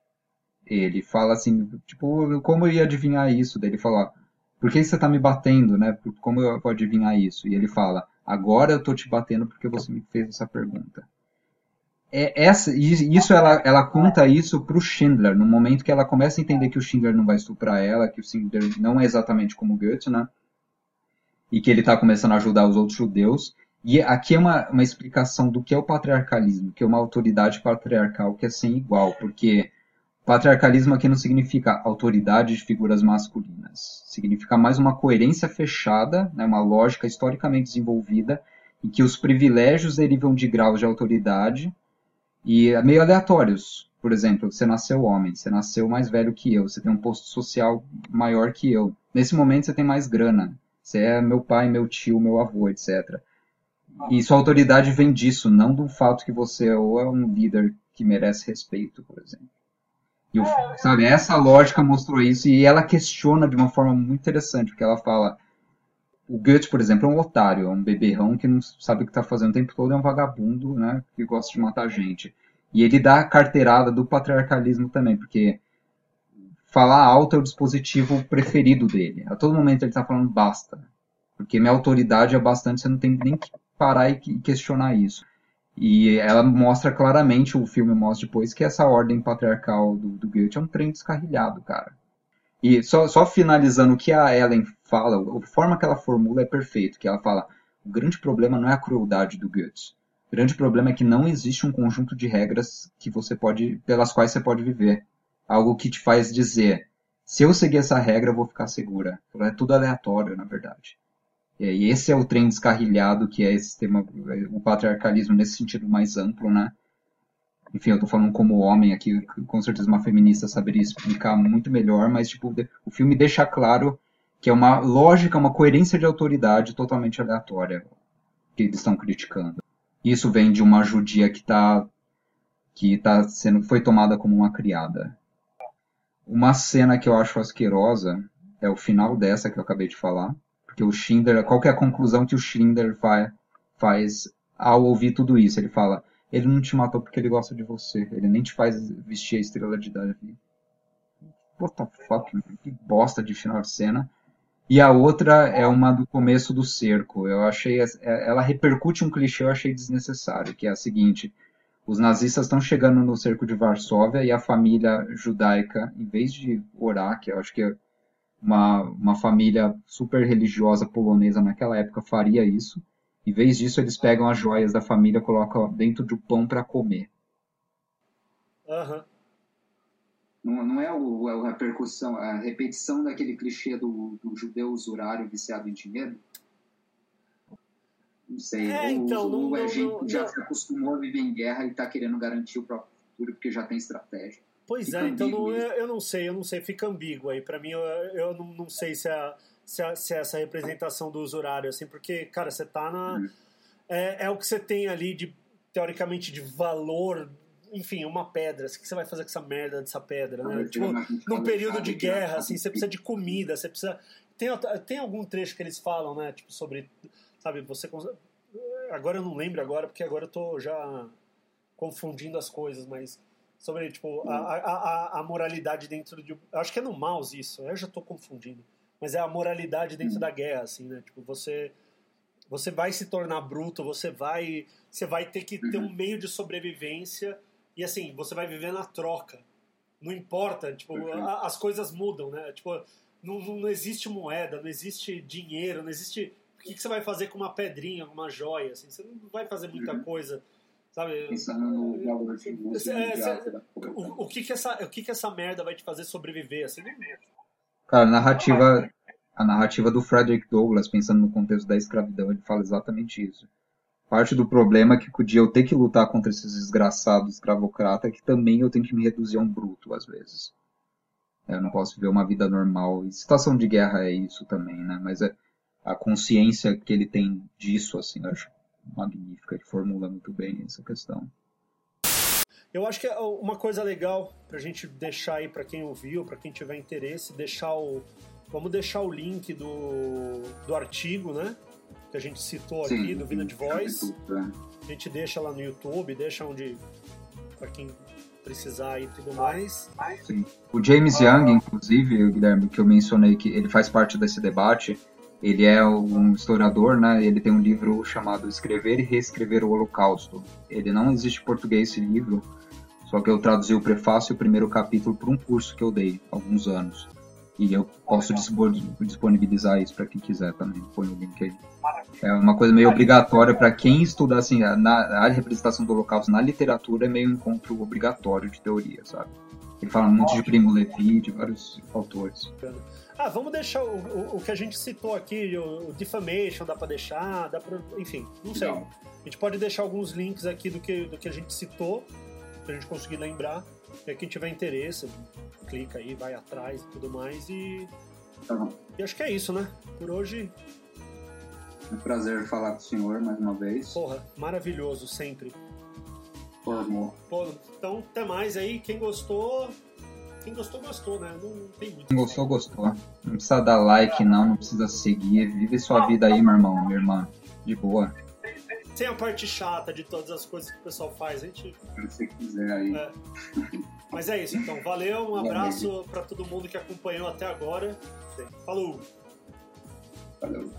ele. Fala assim, tipo, como eu ia adivinhar isso? Daí ele fala, por que você tá me batendo, né? Como eu vou adivinhar isso? E ele fala, agora eu tô te batendo porque você me fez essa pergunta. É essa, isso ela, ela conta isso pro Schindler, no momento que ela começa a entender que o Schindler não vai estuprar ela, que o Schindler não é exatamente como Goethe, né? e que ele está começando a ajudar os outros judeus. E aqui é uma, uma explicação do que é o patriarcalismo, que é uma autoridade patriarcal que é sem igual, porque patriarcalismo aqui não significa autoridade de figuras masculinas, significa mais uma coerência fechada, né, uma lógica historicamente desenvolvida, em que os privilégios derivam de graus de autoridade e é meio aleatórios. Por exemplo, você nasceu homem, você nasceu mais velho que eu, você tem um posto social maior que eu. Nesse momento você tem mais grana. Você é meu pai, meu tio, meu avô, etc. E sua autoridade vem disso, não do fato que você é ou é um líder que merece respeito, por exemplo. E o, sabe, essa lógica mostrou isso e ela questiona de uma forma muito interessante, porque ela fala o Goethe, por exemplo, é um otário, é um beberrão que não sabe o que está fazendo o tempo todo, é um vagabundo, né, que gosta de matar gente. E ele dá a carteirada do patriarcalismo também, porque falar alto é o dispositivo preferido dele. A todo momento ele está falando basta. Porque minha autoridade é bastante, você não tem nem que parar e questionar isso. E ela mostra claramente, o filme mostra depois, que essa ordem patriarcal do, do Goethe é um trem descarrilhado, cara. E só, só finalizando o que a Ellen fala, a forma que ela formula é perfeito, que ela fala, o grande problema não é a crueldade do Goethe. O grande problema é que não existe um conjunto de regras que você pode, pelas quais você pode viver algo que te faz dizer, se eu seguir essa regra, eu vou ficar segura. É tudo aleatório, na verdade. E esse é o trem descarrilhado que é esse tema, o patriarcalismo nesse sentido mais amplo, né? Enfim, eu tô falando como homem aqui, com certeza uma feminista saberia explicar muito melhor, mas tipo, o filme deixa claro que é uma lógica, uma coerência de autoridade totalmente aleatória que eles estão criticando. Isso vem de uma judia que tá que tá sendo foi tomada como uma criada. Uma cena que eu acho asquerosa é o final dessa que eu acabei de falar. Porque o Schindler, qual é a conclusão que o Schindler faz, faz ao ouvir tudo isso? Ele fala, ele não te matou porque ele gosta de você. Ele nem te faz vestir a estrela de Davi. What the fuck, que bosta de final de cena. E a outra é uma do começo do cerco. Eu achei, ela repercute um clichê, eu achei desnecessário, que é a seguinte: os nazistas estão chegando no cerco de Varsóvia e a família judaica, em vez de orar, que eu acho que uma, uma família super religiosa polonesa naquela época faria isso, em vez disso eles pegam as joias da família e colocam dentro do pão para comer. Uhum. Não, não é o, a repercussão, a repetição daquele clichê do, do judeu usurário viciado em dinheiro? Não sei. É, então, não, o Egito já se acostumou a viver em guerra e está querendo garantir o próprio futuro porque já tem estratégia. Pois Fica é, então não, eu, eu, não sei, eu não sei, fica ambíguo aí. Para mim, eu, eu não, não sei se, a, se, a, se essa representação do usurário, assim, porque, cara, você tá na. Hum. É, é o que você tem ali de teoricamente de valor, enfim, uma pedra. O que você vai fazer com essa merda dessa pedra, né? Tipo, num período de guerra, assim, você precisa de comida, você precisa. Tem, tem algum trecho que eles falam, né? Tipo, sobre. Sabe, você. Agora eu não lembro agora, porque agora eu tô já confundindo as coisas, mas sobre tipo a, a, a, moralidade dentro de acho que é no mouse isso eu já estou confundindo mas é a moralidade dentro da guerra assim né tipo você você vai se tornar bruto você vai você vai ter que ter um uhum. meio de sobrevivência e assim você vai viver na troca não importa tipo as coisas mudam né tipo não, não existe moeda não existe dinheiro não existe o que, que você vai fazer com uma pedrinha uma joia assim você não vai fazer muita uhum. coisa Sabe? Pensando no valor de é, o, o, que que essa, o que que essa merda vai te fazer sobreviver? Assim, nem mesmo. Cara, a narrativa, a narrativa do Frederick Douglass, pensando no contexto da escravidão, ele fala exatamente isso. Parte do problema é que podia eu ter que lutar contra esses desgraçados escravocratas é que também eu tenho que me reduzir a um bruto, às vezes. Eu não posso viver uma vida normal. E situação de guerra é isso também, né? Mas é a consciência que ele tem disso, assim, eu acho magnífica, ele formula muito bem essa questão. Eu acho que é uma coisa legal pra gente deixar aí para quem ouviu, para quem tiver interesse, deixar o vamos deixar o link do, do artigo, né? Que a gente citou Sim, aqui do Vida de Voz. Né? A gente deixa lá no YouTube, deixa onde para quem precisar e tudo mais. Sim. O James Young, inclusive, Guilherme, que eu mencionei que ele faz parte desse debate, ele é um historiador, né? Ele tem um livro chamado Escrever e Reescrever o Holocausto. Ele não existe em português esse livro, só que eu traduzi o prefácio e o primeiro capítulo para um curso que eu dei há alguns anos. E eu posso disponibilizar isso para quem quiser também. Põe o link aí. É uma coisa meio obrigatória para quem estuda assim, na, a representação do Holocausto na literatura é meio um encontro obrigatório de teoria, sabe? Ele fala muito de Primo Levi, de vários autores. Ah, vamos deixar o, o, o, que a gente citou aqui, o, o defamation, dá para deixar, dá para, enfim, não sei. Não. A gente pode deixar alguns links aqui do que, do que a gente citou, pra gente conseguir lembrar. E quem tiver interesse, clica aí, vai atrás e tudo mais. E, tá e acho que é isso, né? Por hoje. É um prazer falar com o senhor mais uma vez. Porra, maravilhoso, sempre. Por amor. Pô, então, até mais aí. Quem gostou, quem gostou, gostou, né? Não, não tem muito. Quem gostou, gostou. Não precisa dar like, não, não precisa seguir. Vive sua vida aí, meu irmão, minha irmã. De boa. Sem a parte chata de todas as coisas que o pessoal faz, a gente. Se você quiser aí. É. Mas é isso, então. Valeu, um abraço para todo mundo que acompanhou até agora. Falou! Valeu.